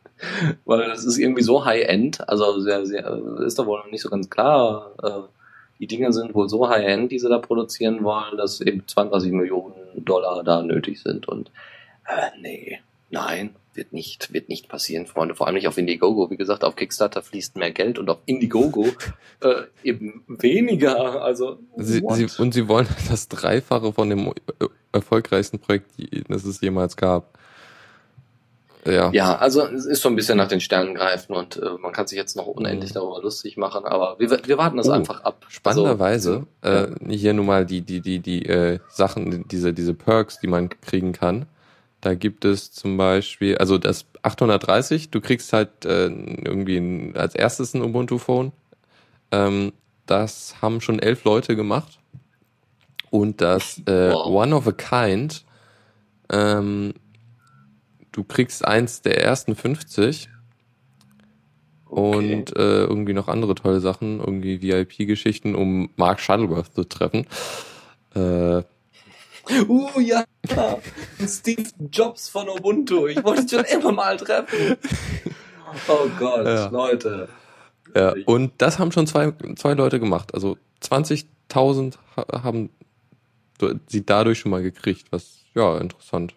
<laughs> Weil das ist irgendwie so High-End, also sehr, sehr, ist da wohl noch nicht so ganz klar. Äh, die Dinger sind wohl so High-End, die sie da produzieren wollen, dass eben 32 Millionen Dollar da nötig sind. Und äh, nee, nein, wird nicht, wird nicht passieren, Freunde. Vor allem nicht auf Indiegogo. Wie gesagt, auf Kickstarter fließt mehr Geld und auf Indiegogo <laughs> äh, eben weniger. Also sie, sie, und sie wollen <laughs> das Dreifache von dem erfolgreichsten Projekt, das es jemals gab. Ja. ja, also es ist so ein bisschen nach den Sternen greifen und äh, man kann sich jetzt noch unendlich mhm. darüber lustig machen, aber wir, wir warten das oh, einfach ab. Spannenderweise, also, äh, hier nun mal die, die, die, die äh, Sachen, diese, diese Perks, die man kriegen kann. Da gibt es zum Beispiel, also das 830, du kriegst halt äh, irgendwie ein, als erstes ein Ubuntu-Phone. Ähm, das haben schon elf Leute gemacht. Und das äh, wow. One of a Kind, ähm, du kriegst eins der ersten 50 okay. und äh, irgendwie noch andere tolle Sachen, irgendwie VIP-Geschichten, um Mark Shuttleworth zu treffen. Äh, Uh, ja. Steve Jobs von Ubuntu. Ich wollte schon immer mal treffen. Oh Gott, ja. Leute. Ja, und das haben schon zwei, zwei Leute gemacht. Also 20.000 haben sie dadurch schon mal gekriegt, was, ja, interessant.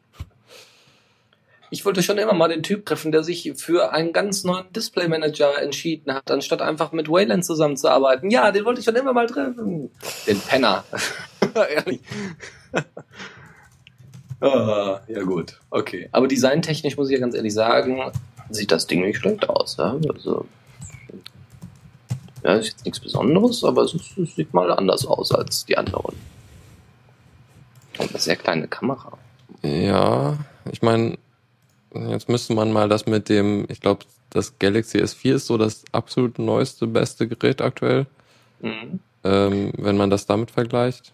Ich wollte schon immer mal den Typ treffen, der sich für einen ganz neuen Display Manager entschieden hat, anstatt einfach mit Wayland zusammenzuarbeiten. Ja, den wollte ich schon immer mal treffen. Den Penner. <laughs> Ehrlich. <laughs> ah, ja gut, okay. Aber designtechnisch muss ich ja ganz ehrlich sagen, sieht das Ding nicht schlecht aus. Ja? Also, ja, ist jetzt nichts Besonderes, aber es, ist, es sieht mal anders aus als die anderen. Und eine sehr kleine Kamera. Ja, ich meine, jetzt müsste man mal das mit dem, ich glaube, das Galaxy S4 ist so das absolut neueste, beste Gerät aktuell. Mhm. Ähm, wenn man das damit vergleicht.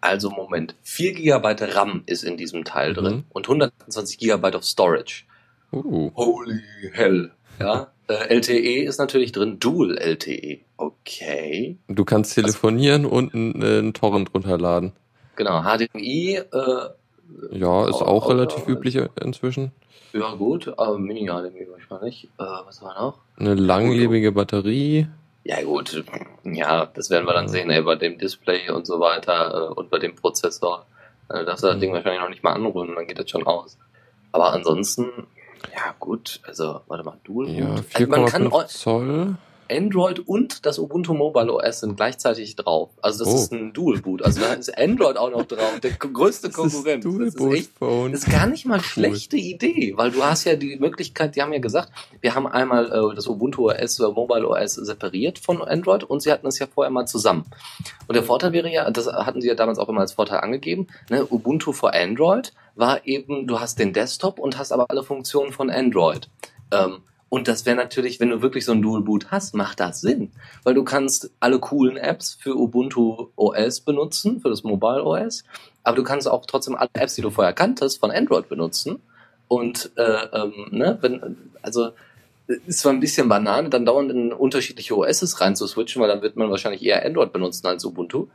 Also Moment, 4 GB RAM ist in diesem Teil mhm. drin und 120 GB of Storage. Uh. Holy hell. Ja, äh, LTE ist natürlich drin, Dual LTE. Okay. Du kannst telefonieren Was? und einen, äh, einen Torrent runterladen. Genau, HDMI. Äh, ja, ist auch, auch relativ üblich inzwischen. Ja gut, aber Mini-HDMI wahrscheinlich. Äh, was war noch? Eine langlebige Batterie. Ja gut, ja, das werden wir dann sehen, ey, bei dem Display und so weiter äh, und bei dem Prozessor. Äh, darfst du das Ding wahrscheinlich noch nicht mal anrühren, dann geht das schon aus. Aber ansonsten, ja gut, also, warte mal, Dual. Ja, 4,5 also Zoll. Android und das Ubuntu Mobile OS sind gleichzeitig drauf. Also das oh. ist ein Dual Boot. Also da ist Android auch noch drauf. Der größte <laughs> Konkurrent. Das ist, das ist, echt, das ist gar nicht mal schlechte cool. Idee, weil du hast ja die Möglichkeit, die haben ja gesagt, wir haben einmal äh, das Ubuntu OS oder Mobile OS separiert von Android und sie hatten es ja vorher mal zusammen. Und der Vorteil wäre ja, das hatten sie ja damals auch immer als Vorteil angegeben, ne, Ubuntu for Android war eben, du hast den Desktop und hast aber alle Funktionen von Android. Ähm, und das wäre natürlich, wenn du wirklich so ein Dual Boot hast, macht das Sinn. Weil du kannst alle coolen Apps für Ubuntu OS benutzen, für das Mobile OS, aber du kannst auch trotzdem alle Apps, die du vorher kanntest, von Android benutzen. Und äh, ähm, ne, wenn, also ist zwar ein bisschen Banane, dann dauernd in unterschiedliche OSs rein zu switchen, weil dann wird man wahrscheinlich eher Android benutzen als Ubuntu.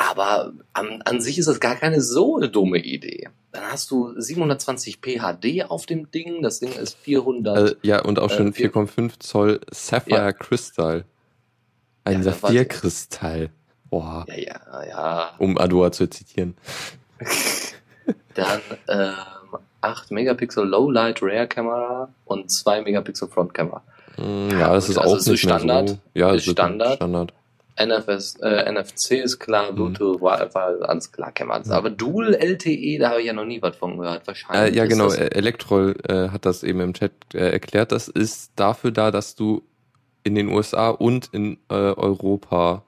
Aber an, an sich ist das gar keine so dumme Idee. Dann hast du 720p HD auf dem Ding, das Ding ist 400. Äh, ja, und auch schon äh, 4,5 Zoll Sapphire ja. Crystal. Ein ja, Saphirkristall. Boah. Ja, ja, ja. Um Adua zu zitieren. <laughs> Dann ähm, 8 Megapixel Lowlight Rear Kamera und 2 Megapixel Front Kamera. Hm, ja, das ist also auch nicht Standard. So, ja, ist Standard. Standard. NFS, äh, NFC ist klar, mhm. Bluetooth, mhm. Wi-Fi, alles klar, kennen wir alles. Aber Dual LTE, da habe ich ja noch nie was von gehört, wahrscheinlich. Äh, ja, genau, Elektrol äh, hat das eben im Chat äh, erklärt. Das ist dafür da, dass du in den USA und in äh, Europa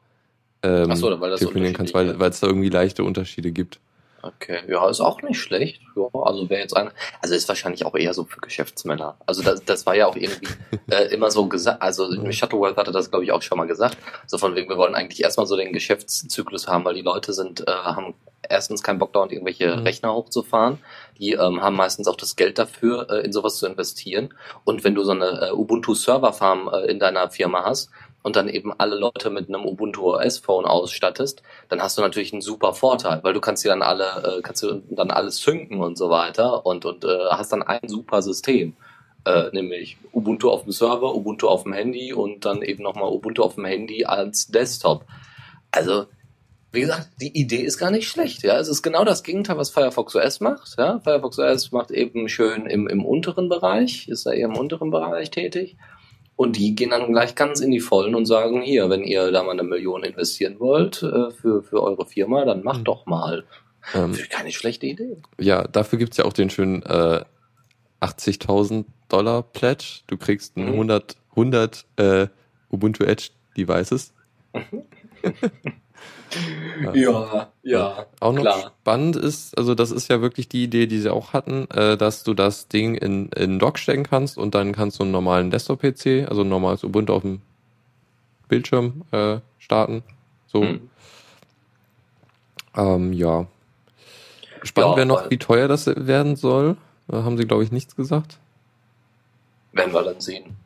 ähm, so, weil das telefonieren kannst, weil es da irgendwie leichte Unterschiede gibt. Okay, ja, ist auch nicht schlecht. Ja, also wäre jetzt einer, also ist wahrscheinlich auch eher so für Geschäftsmänner. Also das, das war ja auch irgendwie <laughs> äh, immer so gesagt, also Shuttleworth hatte das glaube ich auch schon mal gesagt, so von wegen, wir wollen eigentlich erstmal so den Geschäftszyklus haben, weil die Leute sind, äh, haben erstens keinen Bock dauernd irgendwelche mhm. Rechner hochzufahren, die ähm, haben meistens auch das Geld dafür, äh, in sowas zu investieren und wenn du so eine äh, Ubuntu Server Farm äh, in deiner Firma hast, und dann eben alle Leute mit einem Ubuntu OS Phone ausstattest, dann hast du natürlich einen super Vorteil, weil du kannst dir dann alle, äh, kannst du dann alles synken und so weiter und, und äh, hast dann ein super System. Äh, nämlich Ubuntu auf dem Server, Ubuntu auf dem Handy und dann eben nochmal Ubuntu auf dem Handy als Desktop. Also, wie gesagt, die Idee ist gar nicht schlecht. Ja, es ist genau das Gegenteil, was Firefox OS macht. Ja, Firefox OS macht eben schön im, im unteren Bereich, ist da eher im unteren Bereich tätig. Und die gehen dann gleich ganz in die Vollen und sagen, hier, wenn ihr da mal eine Million investieren wollt äh, für, für eure Firma, dann macht mhm. doch mal. Ähm, keine schlechte Idee. Ja, dafür gibt's ja auch den schönen äh, 80.000 Dollar Pledge. Du kriegst ein mhm. 100, 100 äh, Ubuntu Edge Devices. <laughs> <laughs> Ja, ja. Auch noch klar. spannend ist, also das ist ja wirklich die Idee, die sie auch hatten, äh, dass du das Ding in, in Dock stecken kannst und dann kannst du einen normalen Desktop-PC, also ein normales Ubuntu auf dem Bildschirm äh, starten. So. Hm. Ähm, ja. Spannend ja, wäre noch, wie teuer das werden soll. Da haben sie, glaube ich, nichts gesagt. Werden wir dann sehen.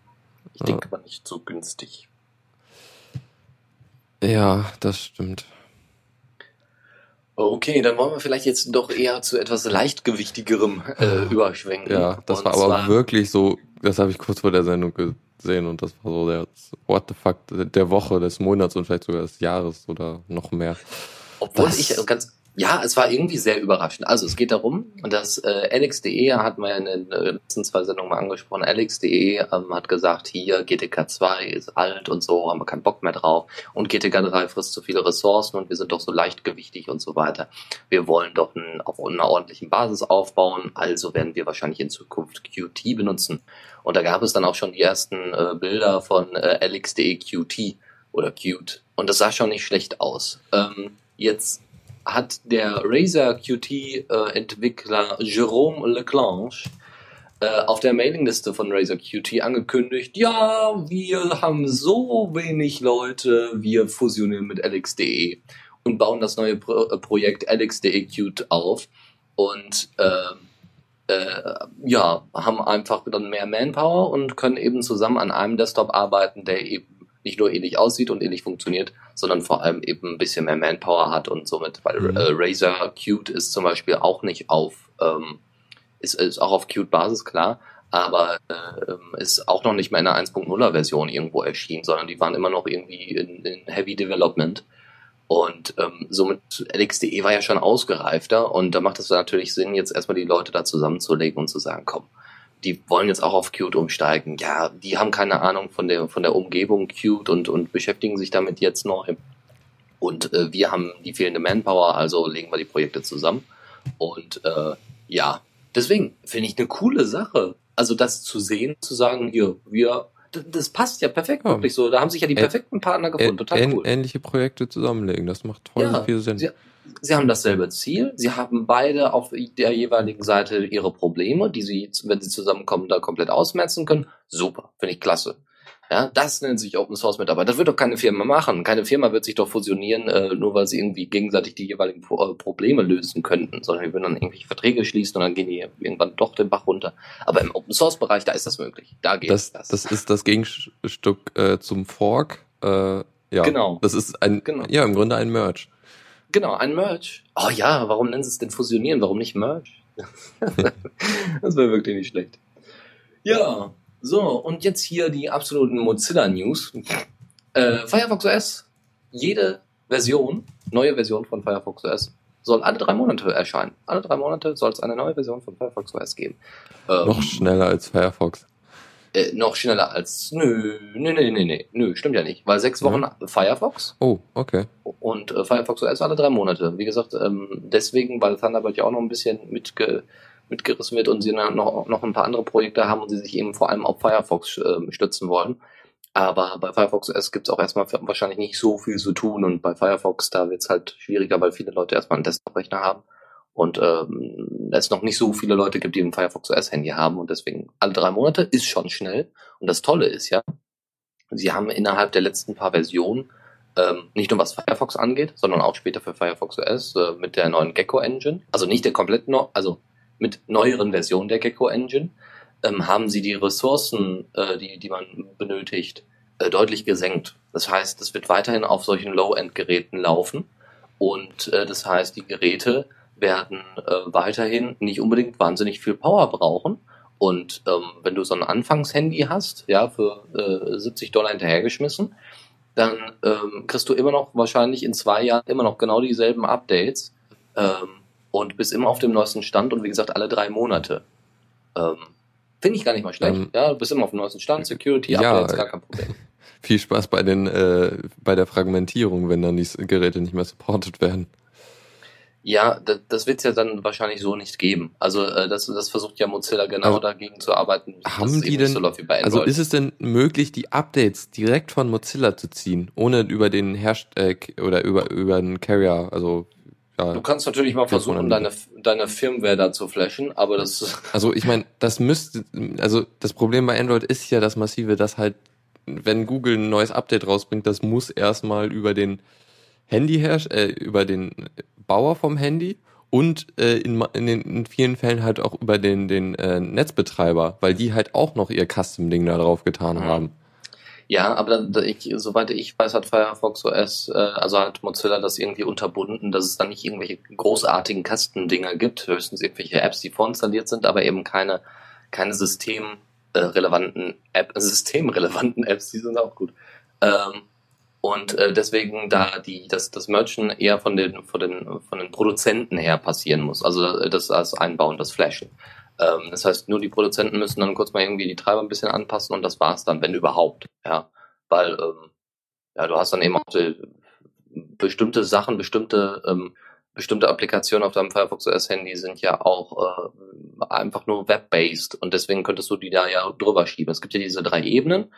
Ich ja. denke aber nicht so günstig. Ja, das stimmt. Okay, dann wollen wir vielleicht jetzt doch eher zu etwas leichtgewichtigerem äh, überschwenken. Ja, das und war aber wirklich so, das habe ich kurz vor der Sendung gesehen und das war so der What the fuck der Woche, des Monats und vielleicht sogar des Jahres oder noch mehr. Obwohl das, ich ganz ja, es war irgendwie sehr überraschend. Also es geht darum, dass äh, Alex.de hat man ja in den äh, letzten zwei Sendungen mal angesprochen. Alex.de ähm, hat gesagt, hier GTK 2 ist alt und so, haben wir keinen Bock mehr drauf. Und GTK 3 frisst zu viele Ressourcen und wir sind doch so leichtgewichtig und so weiter. Wir wollen doch ein, auf einer ordentlichen Basis aufbauen, also werden wir wahrscheinlich in Zukunft Qt benutzen. Und da gab es dann auch schon die ersten äh, Bilder von äh, Alex.de Qt oder Qt. Und das sah schon nicht schlecht aus. Ähm, jetzt hat der Razer Qt-Entwickler äh, Jerome Leclanche äh, auf der Mailingliste von Razer Qt angekündigt, ja, wir haben so wenig Leute, wir fusionieren mit LXDE und bauen das neue Pro äh, Projekt LXDE Qt auf und äh, äh, ja, haben einfach dann mehr Manpower und können eben zusammen an einem Desktop arbeiten, der eben nicht nur ähnlich aussieht und ähnlich funktioniert, sondern vor allem eben ein bisschen mehr Manpower hat und somit, weil mhm. äh, Razer Qt ist zum Beispiel auch nicht auf, ähm, ist, ist auch auf Qt-Basis, klar, aber äh, ist auch noch nicht mehr in einer 1.0er Version irgendwo erschienen, sondern die waren immer noch irgendwie in, in Heavy Development. Und ähm, somit LXDE war ja schon ausgereifter und da macht es natürlich Sinn, jetzt erstmal die Leute da zusammenzulegen und zu sagen, komm, die wollen jetzt auch auf Qt umsteigen. Ja, die haben keine Ahnung von der, von der Umgebung Qt und, und beschäftigen sich damit jetzt neu. Und äh, wir haben die fehlende Manpower, also legen wir die Projekte zusammen. Und äh, ja, deswegen finde ich eine coole Sache. Also das zu sehen, zu sagen, hier, wir, das passt ja perfekt, ja. wirklich so. Da haben sich ja die perfekten Partner gefunden, total cool. Ähnliche Projekte zusammenlegen, das macht voll ja, viel Sinn. Sie, sie haben dasselbe Ziel, sie haben beide auf der jeweiligen Seite ihre Probleme, die sie, wenn sie zusammenkommen, da komplett ausmerzen können. Super, finde ich klasse. Ja, das nennt sich Open Source Mitarbeiter. Das wird doch keine Firma machen. Keine Firma wird sich doch fusionieren, äh, nur weil sie irgendwie gegenseitig die jeweiligen Pro äh, Probleme lösen könnten, sondern wir würden dann irgendwelche Verträge schließen und dann gehen die irgendwann doch den Bach runter. Aber im Open Source Bereich, da ist das möglich. Da geht das. Das, das ist das Gegenstück äh, zum Fork. Äh, ja, genau. Das ist ein, genau. ja, im Grunde ein Merge. Genau, ein Merge. Oh ja, warum nennen sie es denn fusionieren? Warum nicht Merge? <laughs> das wäre wirklich nicht schlecht. Ja, so, und jetzt hier die absoluten Mozilla-News. Äh, Firefox OS, jede Version, neue Version von Firefox OS, soll alle drei Monate erscheinen. Alle drei Monate soll es eine neue Version von Firefox OS geben. Ähm, noch schneller als Firefox. Äh, noch schneller als. Nö, nö, nö, nö, nö, nö, stimmt ja nicht. Weil sechs Wochen ja. Firefox. Oh, okay. Und äh, Firefox OS alle drei Monate. Wie gesagt, ähm, deswegen, weil Thunderbird ja auch noch ein bisschen mitge mitgerissen wird und sie noch, noch ein paar andere Projekte haben und sie sich eben vor allem auf Firefox äh, stützen wollen. Aber bei Firefox OS gibt es auch erstmal wahrscheinlich nicht so viel zu tun und bei Firefox, da wird es halt schwieriger, weil viele Leute erstmal einen Desktop-Rechner haben und ähm, es noch nicht so viele Leute gibt, die ein Firefox OS Handy haben und deswegen alle drei Monate ist schon schnell. Und das Tolle ist ja, sie haben innerhalb der letzten paar Versionen ähm, nicht nur was Firefox angeht, sondern auch später für Firefox OS äh, mit der neuen Gecko Engine, also nicht der komplett no also mit neueren Versionen der Gecko Engine, ähm, haben sie die Ressourcen, äh, die, die man benötigt, äh, deutlich gesenkt. Das heißt, es wird weiterhin auf solchen Low-End-Geräten laufen und äh, das heißt, die Geräte werden äh, weiterhin nicht unbedingt wahnsinnig viel Power brauchen. Und ähm, wenn du so ein Anfangshandy hast, ja, für äh, 70 Dollar hinterhergeschmissen, dann ähm, kriegst du immer noch wahrscheinlich in zwei Jahren immer noch genau dieselben Updates ähm, und bist immer auf dem neuesten Stand und wie gesagt alle drei Monate. Ähm, Finde ich gar nicht mal schlecht. Ähm, ja, du bist immer auf dem neuesten Stand, Security, ja, Updates, gar kein Problem. <laughs> Viel Spaß bei den äh, bei der Fragmentierung, wenn dann die Geräte nicht mehr supported werden. Ja, das, das wird es ja dann wahrscheinlich so nicht geben. Also äh, das, das versucht ja Mozilla genau also, dagegen zu arbeiten. Haben die denn, so also ist es denn möglich, die Updates direkt von Mozilla zu ziehen, ohne über den Herst äh, oder über über den Carrier, also ja, du kannst natürlich mal versuchen, deine, deine Firmware da zu flashen, aber das <laughs> Also ich meine, das müsste, also das Problem bei Android ist ja das Massive, dass halt, wenn Google ein neues Update rausbringt, das muss erstmal über den Handy herrschen, äh, über den Bauer vom Handy und äh, in, in, den, in vielen Fällen halt auch über den, den äh, Netzbetreiber, weil die halt auch noch ihr Custom-Ding da drauf getan mhm. haben. Ja, aber da, ich, soweit ich weiß, hat Firefox OS, äh, also hat Mozilla das irgendwie unterbunden, dass es dann nicht irgendwelche großartigen Kastendinger gibt, höchstens irgendwelche Apps, die vorinstalliert sind, aber eben keine, keine systemrelevanten App, systemrelevanten <laughs> Apps, die sind auch gut. Ähm, und äh, deswegen da die das das Merchen eher von den von den von den Produzenten her passieren muss. Also äh, das als Einbauen das Flashen. Ähm, das heißt nur die Produzenten müssen dann kurz mal irgendwie die Treiber ein bisschen anpassen und das war's dann wenn überhaupt. Ja weil ähm, ja du hast dann eben auch die, bestimmte Sachen bestimmte ähm, bestimmte Applikationen auf deinem Firefox OS Handy sind ja auch äh, einfach nur web-based und deswegen könntest du die da ja drüber schieben. Es gibt ja diese drei Ebenen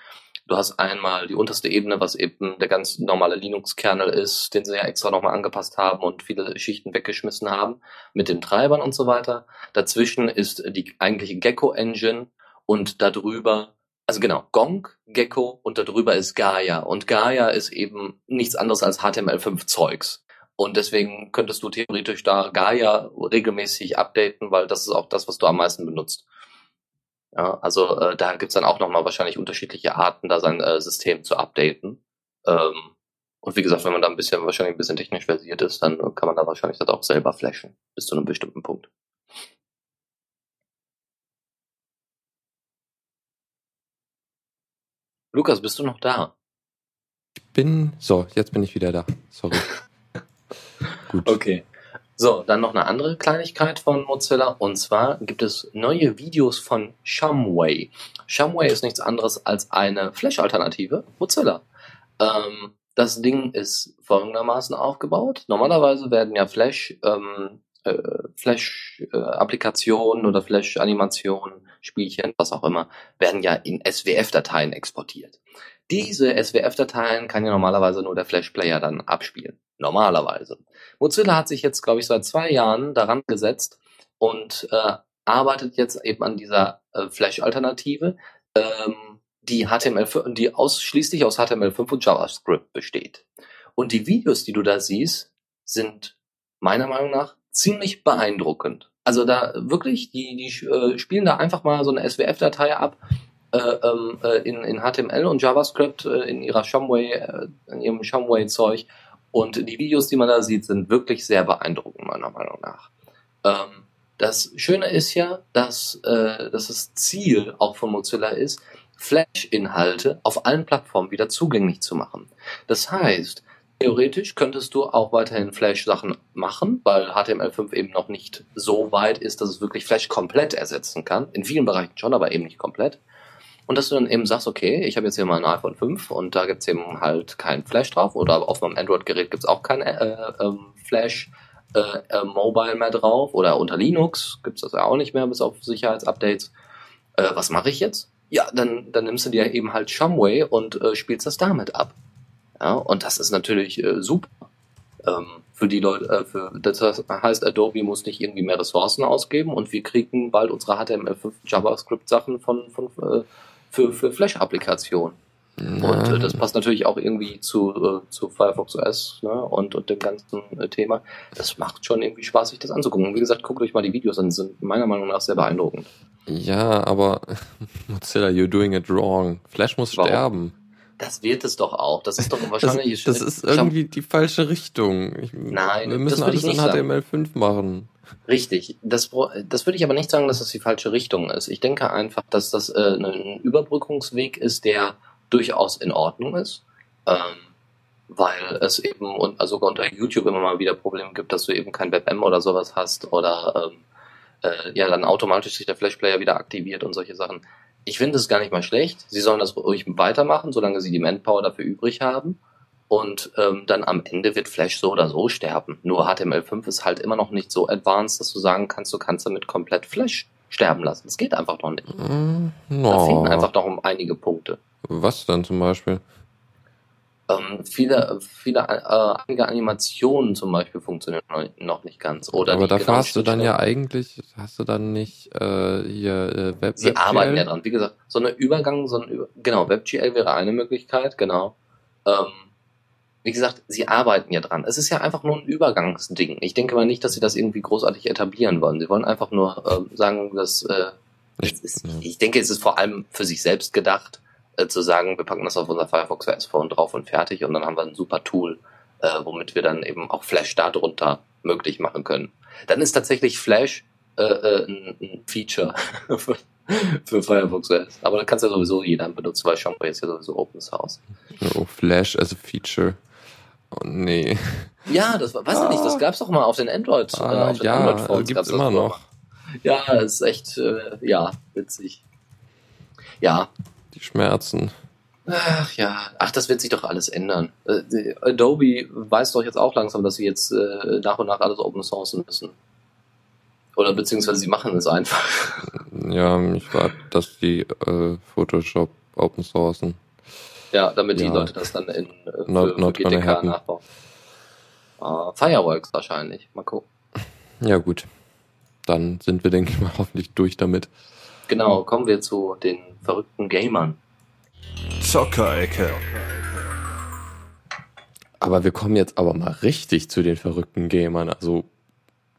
Du hast einmal die unterste Ebene, was eben der ganz normale Linux-Kernel ist, den sie ja extra nochmal angepasst haben und viele Schichten weggeschmissen haben mit den Treibern und so weiter. Dazwischen ist die eigentliche Gecko-Engine und darüber, also genau, Gong, Gecko und darüber ist Gaia. Und Gaia ist eben nichts anderes als HTML5-Zeugs. Und deswegen könntest du theoretisch da Gaia regelmäßig updaten, weil das ist auch das, was du am meisten benutzt. Ja, also äh, da gibt's dann auch nochmal wahrscheinlich unterschiedliche Arten, da sein äh, System zu updaten. Ähm, und wie gesagt, wenn man da ein bisschen, wahrscheinlich ein bisschen technisch versiert ist, dann kann man da wahrscheinlich das auch selber flashen, bis zu einem bestimmten Punkt. Lukas, bist du noch da? Ich bin, so, jetzt bin ich wieder da. Sorry. <laughs> Gut. Okay. So, dann noch eine andere Kleinigkeit von Mozilla und zwar gibt es neue Videos von Shumway. Shumway ist nichts anderes als eine Flash-Alternative Mozilla. Ähm, das Ding ist folgendermaßen aufgebaut. Normalerweise werden ja Flash ähm, äh, Flash-Applikationen äh, oder Flash-Animationen, Spielchen, was auch immer, werden ja in SWF-Dateien exportiert. Diese SWF-Dateien kann ja normalerweise nur der Flash-Player dann abspielen. Normalerweise. Mozilla hat sich jetzt, glaube ich, seit zwei Jahren daran gesetzt und äh, arbeitet jetzt eben an dieser äh, Flash-Alternative, ähm, die HTML, die ausschließlich aus HTML5 und JavaScript besteht. Und die Videos, die du da siehst, sind meiner Meinung nach ziemlich beeindruckend. Also da wirklich, die, die äh, spielen da einfach mal so eine SWF-Datei ab äh, ähm, äh, in, in HTML und JavaScript äh, in ihrer Shumway, äh, in ihrem Shumway-Zeug. Und die Videos, die man da sieht, sind wirklich sehr beeindruckend, meiner Meinung nach. Ähm, das Schöne ist ja, dass, äh, dass das Ziel auch von Mozilla ist, Flash-Inhalte auf allen Plattformen wieder zugänglich zu machen. Das heißt, theoretisch könntest du auch weiterhin Flash-Sachen machen, weil HTML5 eben noch nicht so weit ist, dass es wirklich Flash komplett ersetzen kann. In vielen Bereichen schon, aber eben nicht komplett. Und dass du dann eben sagst, okay, ich habe jetzt hier mal ein iPhone 5 und da gibt's eben halt kein Flash drauf oder auf meinem Android-Gerät gibt's auch kein äh, ähm, Flash äh, äh, Mobile mehr drauf oder unter Linux gibt's das ja auch nicht mehr bis auf Sicherheitsupdates. Äh, was mache ich jetzt? Ja, dann, dann nimmst du dir eben halt Shumway und äh, spielst das damit ab. Ja, und das ist natürlich äh, super. Ähm, für die Leute, äh, für, das heißt, Adobe muss nicht irgendwie mehr Ressourcen ausgeben und wir kriegen bald unsere HTML5 JavaScript Sachen von, von äh, für, für Flash-Applikationen. Und äh, das passt natürlich auch irgendwie zu, äh, zu Firefox OS ne, und, und dem ganzen äh, Thema. Das macht schon irgendwie Spaß, sich das anzugucken. Und wie gesagt, guckt euch mal die Videos an, die sind meiner Meinung nach sehr beeindruckend. Ja, aber <laughs> Mozilla, you're doing it wrong. Flash muss Warum? sterben. Das wird es doch auch. Das ist doch wahrscheinlich. Das, das ist irgendwie die falsche Richtung. Ich, Nein, wir müssen alles in HTML5 machen. Richtig. Das, das würde ich aber nicht sagen, dass das die falsche Richtung ist. Ich denke einfach, dass das äh, ein Überbrückungsweg ist, der durchaus in Ordnung ist. Ähm, weil es eben und also sogar unter YouTube immer mal wieder Probleme gibt, dass du eben kein WebM oder sowas hast oder ähm, äh, ja dann automatisch sich der Flash Player wieder aktiviert und solche Sachen. Ich finde es gar nicht mal schlecht. Sie sollen das ruhig weitermachen, solange sie die Manpower dafür übrig haben. Und ähm, dann am Ende wird Flash so oder so sterben. Nur HTML5 ist halt immer noch nicht so advanced, dass du sagen kannst, du kannst damit komplett Flash sterben lassen. Das geht einfach noch nicht. Mm, no. Da fehlen einfach noch um einige Punkte. Was dann zum Beispiel? Ähm, viele, viele, äh, einige Animationen zum Beispiel funktionieren noch nicht ganz. Oder Aber da genau hast du dann ja eigentlich, hast du dann nicht äh, hier äh, Web. Sie WebGL? arbeiten ja dran. Wie gesagt, so eine Übergang, so ein Über genau WebGL wäre eine Möglichkeit, genau. Ähm, wie gesagt, sie arbeiten ja dran. Es ist ja einfach nur ein Übergangsding. Ich denke mal nicht, dass sie das irgendwie großartig etablieren wollen. Sie wollen einfach nur äh, sagen, dass äh, ist, ich denke, es ist vor allem für sich selbst gedacht äh, zu sagen, wir packen das auf unser Firefox OS Phone drauf und fertig und dann haben wir ein super Tool, äh, womit wir dann eben auch Flash darunter möglich machen können. Dann ist tatsächlich Flash äh, äh, ein, ein Feature <laughs> für, für Firefox OS. Aber da kannst ja sowieso jeder benutzen, weil Shampoo ist ja sowieso Open Source. Oh, Flash as a Feature. Oh nee. Ja, das weiß ah. ich nicht, das gab's doch mal auf den Android, ah, äh, auf den ja, Android Phones gibt's immer noch. Ja, das ist echt, äh, ja, witzig. Ja, die Schmerzen. Ach ja, ach, das wird sich doch alles ändern. Äh, Adobe weiß doch jetzt auch langsam, dass sie jetzt äh, nach und nach alles open sourcen müssen. Oder beziehungsweise sie machen es einfach. Ja, ich warte, dass die äh, Photoshop open sourcen. Ja, damit ja. die Leute das dann in äh, für, not, not für GTK nachbauen. Uh, Fireworks wahrscheinlich. Mal gucken. Ja, gut. Dann sind wir, denke ich mal, <laughs> hoffentlich durch damit. Genau, kommen wir zu den verrückten Gamern. Zockerecke. Aber wir kommen jetzt aber mal richtig zu den verrückten Gamern. Also,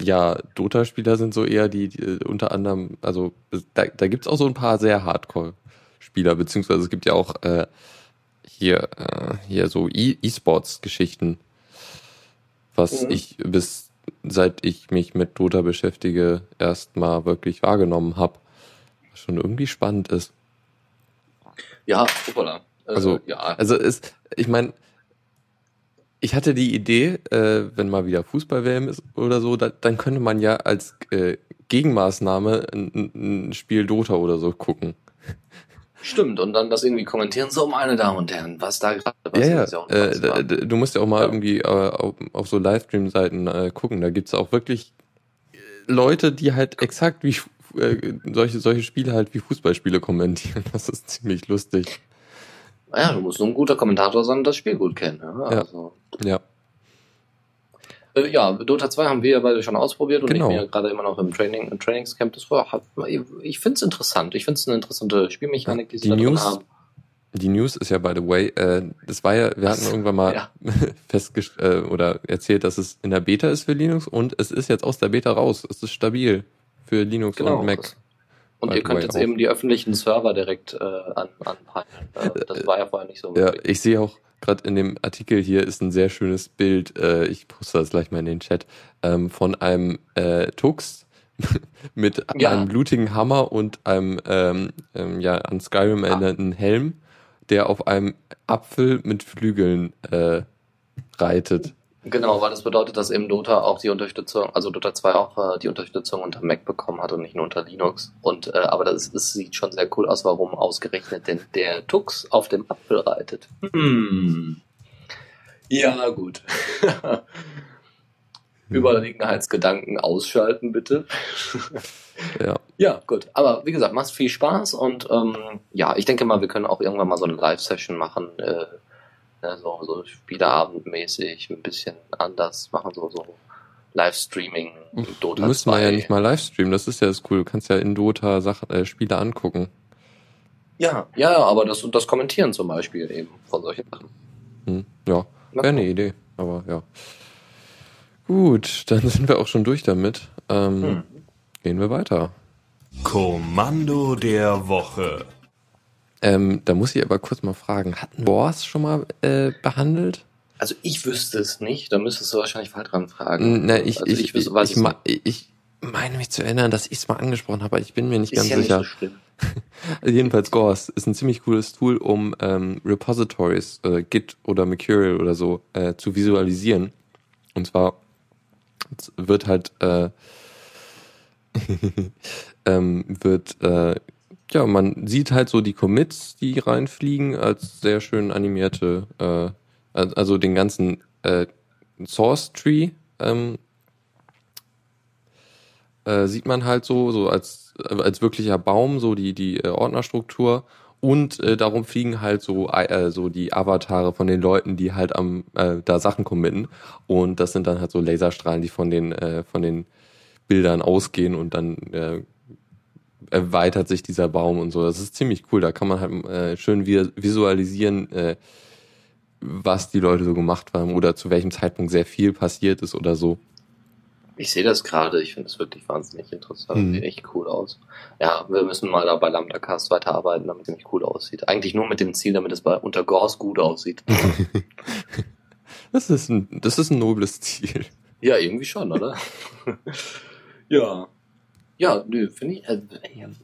ja, Dota-Spieler sind so eher die, die, unter anderem, also da, da gibt es auch so ein paar sehr Hardcore-Spieler, beziehungsweise es gibt ja auch äh, hier, äh, hier so e-, E-Sports-Geschichten, was mhm. ich bis seit ich mich mit Dota beschäftige, erstmal wirklich wahrgenommen habe schon irgendwie spannend ist. Ja, hoppala. Äh, also, ja. also ist, ich meine, ich hatte die Idee, äh, wenn mal wieder Fußball-WM ist oder so, da, dann könnte man ja als äh, Gegenmaßnahme ein, ein Spiel Dota oder so gucken. Stimmt, und dann das irgendwie kommentieren, so meine Damen und Herren, was da gerade was ja, ja. Auch äh, du musst ja auch mal ja. irgendwie äh, auf, auf, so Livestream-Seiten äh, gucken. Da gibt's auch wirklich äh, Leute, die halt exakt wie äh, solche, solche Spiele halt wie Fußballspiele kommentieren. <laughs> Das ist ziemlich lustig. Ja, du musst nur ein guter Kommentator sein und das Spiel gut kennen. Ja. Also. ja. Äh, ja, Dota 2 haben wir ja beide schon ausprobiert und genau. ich bin ja gerade immer noch im Training, im Trainingscamp. Das war, ich finde es interessant. Ich finde es eine interessante Spielmechanik, die sie da News, haben. Die News ist ja, by the way, äh, das war ja, wir hatten irgendwann mal ja. <laughs> festgestellt äh, oder erzählt, dass es in der Beta ist für Linux und es ist jetzt aus der Beta raus. Es ist stabil für Linux genau, und Mac. Und ihr könnt jetzt auch. eben die öffentlichen Server direkt äh, an, anpeilen. Äh, das war ja vorher nicht so. Ja, ich sehe auch gerade in dem Artikel hier ist ein sehr schönes Bild. Äh, ich poste das gleich mal in den Chat ähm, von einem äh, Tux <laughs> mit ja. einem blutigen Hammer und einem ähm, ähm, ja an Skyrim ah. erinnernden Helm, der auf einem Apfel mit Flügeln äh, reitet. Genau, weil das bedeutet, dass eben Dota auch die Unterstützung, also Dota 2 auch äh, die Unterstützung unter Mac bekommen hat und nicht nur unter Linux. Und äh, aber das, das sieht schon sehr cool aus, warum ausgerechnet denn der Tux auf dem Apfel reitet. Hm. Ja, gut. <laughs> Überlegenheitsgedanken ausschalten, bitte. <laughs> ja. Ja, gut. Aber wie gesagt, macht viel Spaß und ähm, ja, ich denke mal, wir können auch irgendwann mal so eine Live-Session machen. Äh, Ne, so, so Spieleabendmäßig, ein bisschen anders machen, so, so Livestreaming. Dota du müssen wir ja nicht mal Livestreamen, das ist ja das cool. Du kannst ja in Dota Sachen, äh, Spiele angucken. Ja, ja, aber das, das Kommentieren zum Beispiel eben von solchen Sachen. Hm, ja, wäre eine Idee, aber ja. Gut, dann sind wir auch schon durch damit. Ähm, hm. Gehen wir weiter. Kommando der Woche. Ähm, da muss ich aber kurz mal fragen, hatten Wars schon mal äh, behandelt? Also ich wüsste es nicht, da müsstest du wahrscheinlich Fall dran fragen. Na, ich, also ich, ich, wüsste, ich, ich, ich, meine mich zu erinnern, dass ich es mal angesprochen habe, aber ich bin mir nicht ist ganz ja sicher. Nicht so schlimm. <laughs> Jedenfalls Gors ist ein ziemlich cooles Tool, um ähm, Repositories, äh, Git oder Mercurial oder so äh, zu visualisieren. Und zwar wird halt äh, <laughs> ähm, wird äh, ja, man sieht halt so die Commits, die reinfliegen, als sehr schön animierte, äh, also den ganzen äh, Source Tree ähm, äh, sieht man halt so, so als, als wirklicher Baum, so die, die äh, Ordnerstruktur. Und äh, darum fliegen halt so, äh, so die Avatare von den Leuten, die halt am äh, da Sachen committen. Und das sind dann halt so Laserstrahlen, die von den, äh, von den Bildern ausgehen und dann äh, erweitert sich dieser Baum und so. Das ist ziemlich cool. Da kann man halt äh, schön visualisieren, äh, was die Leute so gemacht haben oder zu welchem Zeitpunkt sehr viel passiert ist oder so. Ich sehe das gerade, ich finde es wirklich wahnsinnig interessant. Mhm. Sieht echt cool aus. Ja, wir müssen mal da bei Lambda Cast weiterarbeiten, damit es ziemlich cool aussieht. Eigentlich nur mit dem Ziel, damit es bei unter Gors gut aussieht. <laughs> das ist ein, das ist ein nobles Ziel. Ja, irgendwie schon, oder? <laughs> ja. Ja, nö, finde ich, äh,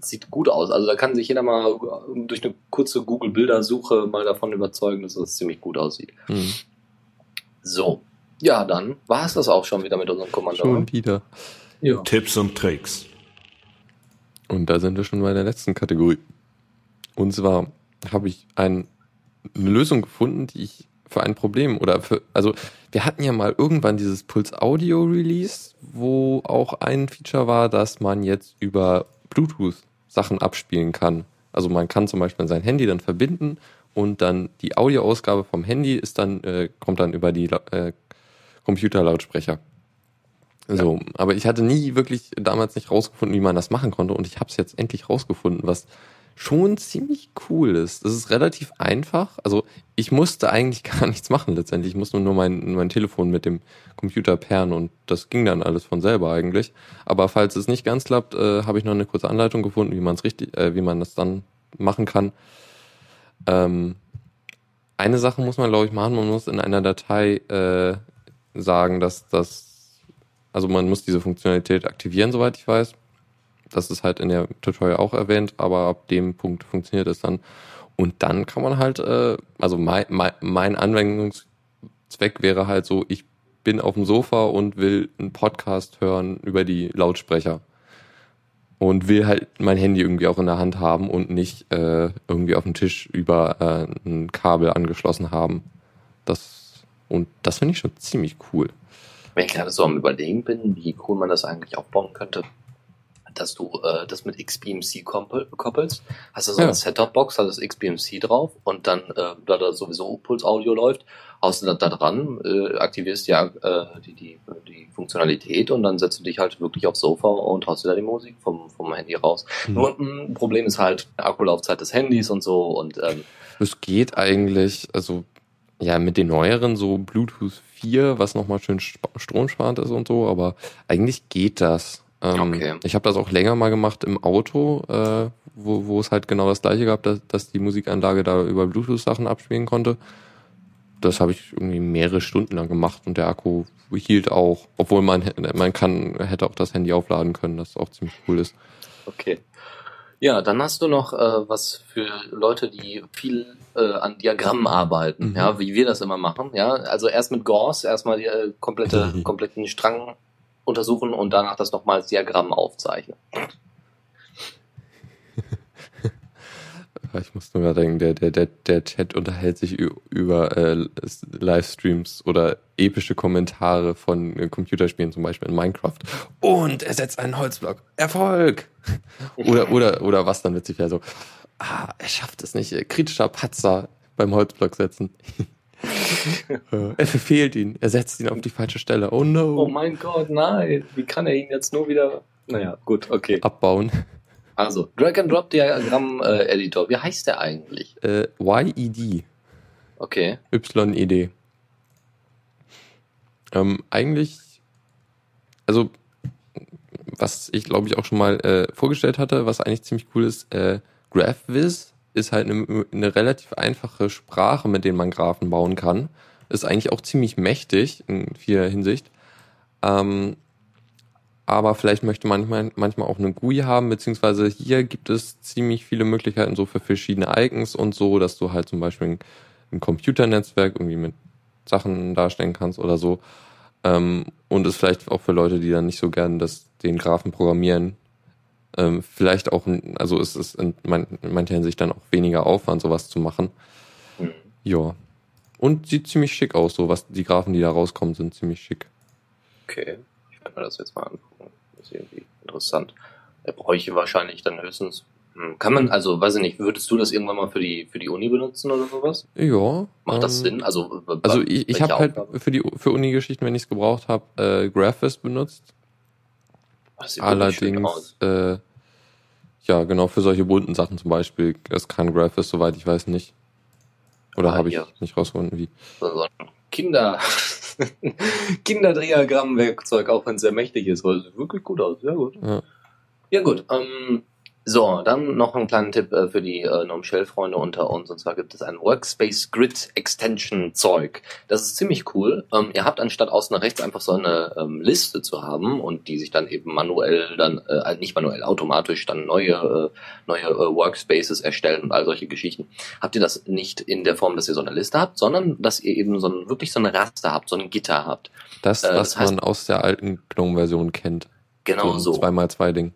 sieht gut aus. Also da kann sich jeder mal durch eine kurze Google-Bildersuche mal davon überzeugen, dass das ziemlich gut aussieht. Mhm. So. Ja, dann war es das auch schon wieder mit unserem Kommando. Schon wieder. Ja. Tipps und Tricks. Und da sind wir schon bei der letzten Kategorie. Und zwar habe ich ein, eine Lösung gefunden, die ich für ein Problem oder für, also wir hatten ja mal irgendwann dieses Puls Audio Release, wo auch ein Feature war, dass man jetzt über Bluetooth Sachen abspielen kann. Also man kann zum Beispiel sein Handy dann verbinden und dann die Audioausgabe vom Handy ist dann, äh, kommt dann über die äh, Computerlautsprecher. So, ja. aber ich hatte nie wirklich damals nicht rausgefunden, wie man das machen konnte und ich habe es jetzt endlich rausgefunden, was schon ziemlich cool ist. Das ist relativ einfach. Also ich musste eigentlich <laughs> gar nichts machen letztendlich. Ich musste nur mein, mein Telefon mit dem Computer perren und das ging dann alles von selber eigentlich. Aber falls es nicht ganz klappt, äh, habe ich noch eine kurze Anleitung gefunden, wie man es richtig, äh, wie man das dann machen kann. Ähm, eine Sache muss man, glaube ich, machen. Man muss in einer Datei äh, sagen, dass das, also man muss diese Funktionalität aktivieren, soweit ich weiß. Das ist halt in der Tutorial auch erwähnt, aber ab dem Punkt funktioniert es dann. Und dann kann man halt, äh, also mein, Anwendungszweck Zweck wäre halt so, ich bin auf dem Sofa und will einen Podcast hören über die Lautsprecher. Und will halt mein Handy irgendwie auch in der Hand haben und nicht äh, irgendwie auf dem Tisch über äh, ein Kabel angeschlossen haben. Das, und das finde ich schon ziemlich cool. Wenn ich gerade so am Überlegen bin, wie cool man das eigentlich aufbauen könnte, dass du äh, das mit XBMC koppelst. Hast du so ja. eine Setup-Box, hast das XBMC drauf und dann, äh, da da sowieso Puls-Audio läuft, haust du da, da dran, äh, aktivierst ja äh, die, die, die Funktionalität und dann setzt du dich halt wirklich aufs Sofa und haust da die Musik vom, vom Handy raus. Mhm. Nur ein Problem ist halt Akkulaufzeit des Handys und so und ähm, es geht eigentlich, also ja, mit den neueren so Bluetooth 4, was nochmal schön stromsparend ist und so, aber eigentlich geht das. Ähm, okay. Ich habe das auch länger mal gemacht im Auto, äh, wo, wo es halt genau das gleiche gab, dass, dass die Musikanlage da über Bluetooth-Sachen abspielen konnte. Das habe ich irgendwie mehrere Stunden lang gemacht und der Akku hielt auch, obwohl man man kann hätte auch das Handy aufladen können, das auch ziemlich cool ist. Okay. Ja, dann hast du noch äh, was für Leute, die viel äh, an Diagrammen arbeiten, mhm. ja, wie wir das immer machen, ja. Also erst mit Gauss, erstmal die äh, komplette, <laughs> kompletten Strang untersuchen und danach das nochmal als Diagramm aufzeichnen. <laughs> Ich muss nur gerade denken, der, der, der, der Chat unterhält sich über äh, Livestreams oder epische Kommentare von äh, Computerspielen, zum Beispiel in Minecraft. Und er setzt einen Holzblock. Erfolg! <laughs> oder, oder, oder was dann witzig wäre so, ah, er schafft es nicht. Kritischer Patzer beim Holzblock setzen. <laughs> <laughs> er verfehlt ihn. Er setzt ihn auf die falsche Stelle. Oh no. Oh mein Gott, nein. Wie kann er ihn jetzt nur wieder. Naja, gut, okay. Abbauen. Also, Drag and Drop Diagramm äh, Editor. Wie heißt der eigentlich? Äh, YED. Okay. YED. Ähm, eigentlich, also, was ich glaube ich auch schon mal äh, vorgestellt hatte, was eigentlich ziemlich cool ist, äh, GraphViz ist halt eine, eine relativ einfache Sprache, mit der man Graphen bauen kann. Ist eigentlich auch ziemlich mächtig in vieler Hinsicht. Ähm, aber vielleicht möchte man manchmal, manchmal auch eine GUI haben, beziehungsweise hier gibt es ziemlich viele Möglichkeiten so für verschiedene Icons und so, dass du halt zum Beispiel ein, ein Computernetzwerk irgendwie mit Sachen darstellen kannst oder so. Ähm, und ist vielleicht auch für Leute, die dann nicht so gerne das, den Graphen programmieren, ähm, vielleicht auch, also ist es in, man, in mancher Hinsicht dann auch weniger Aufwand, sowas zu machen. Mhm. Ja. Und sieht ziemlich schick aus, so was die Graphen, die da rauskommen, sind ziemlich schick. Okay, ich werde mir das jetzt mal angucken. Das ist irgendwie interessant. Er bräuchte wahrscheinlich dann höchstens. Hm, kann man, also weiß ich nicht, würdest du das irgendwann mal für die für die Uni benutzen oder sowas? Ja. Macht ähm, das Sinn? Also, also ich, ich habe halt für die für Uni-Geschichten, wenn ich es gebraucht habe, äh, Graphist benutzt Allerdings, äh, ja, genau, für solche bunten Sachen zum Beispiel. Es kann Graphis, soweit ich weiß, nicht. Oder ah, habe ich nicht rausgefunden, wie. Kinder. <laughs> Kinderdiagrammwerkzeug, auch wenn es sehr mächtig ist, weil es wirklich gut aus. Sehr gut. Ja, ja gut. Ähm, so, dann noch einen kleinen Tipp äh, für die äh, GNOME Shell-Freunde unter uns. Und zwar gibt es ein Workspace Grid Extension Zeug. Das ist ziemlich cool. Ähm, ihr habt anstatt außen rechts einfach so eine ähm, Liste zu haben und die sich dann eben manuell dann, äh, also nicht manuell, automatisch dann neue, äh, neue äh, Workspaces erstellen und all solche Geschichten. Habt ihr das nicht in der Form, dass ihr so eine Liste habt, sondern dass ihr eben so ein, wirklich so eine Raster habt, so ein Gitter habt. Das, äh, was das heißt, man aus der alten GNOME-Version kennt. Genau so. so. Zweimal zwei Ding.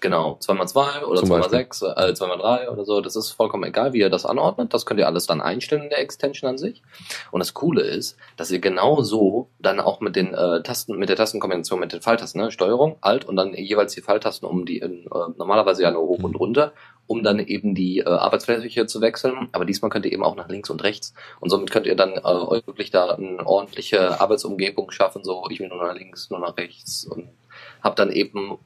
Genau, 2x2 oder 2x6, äh, 2x3 oder so, das ist vollkommen egal, wie ihr das anordnet. Das könnt ihr alles dann einstellen in der Extension an sich. Und das Coole ist, dass ihr genau so dann auch mit den äh, Tasten, mit der Tastenkombination mit den Pfeiltasten, ne, Steuerung, Alt und dann jeweils die Pfeiltasten um die, äh, normalerweise ja nur hoch und mhm. runter, um dann eben die äh, Arbeitsfläche zu wechseln. Aber diesmal könnt ihr eben auch nach links und rechts. Und somit könnt ihr dann äh, euch wirklich da eine ordentliche Arbeitsumgebung schaffen, so ich will nur nach links, nur nach rechts und habt dann eben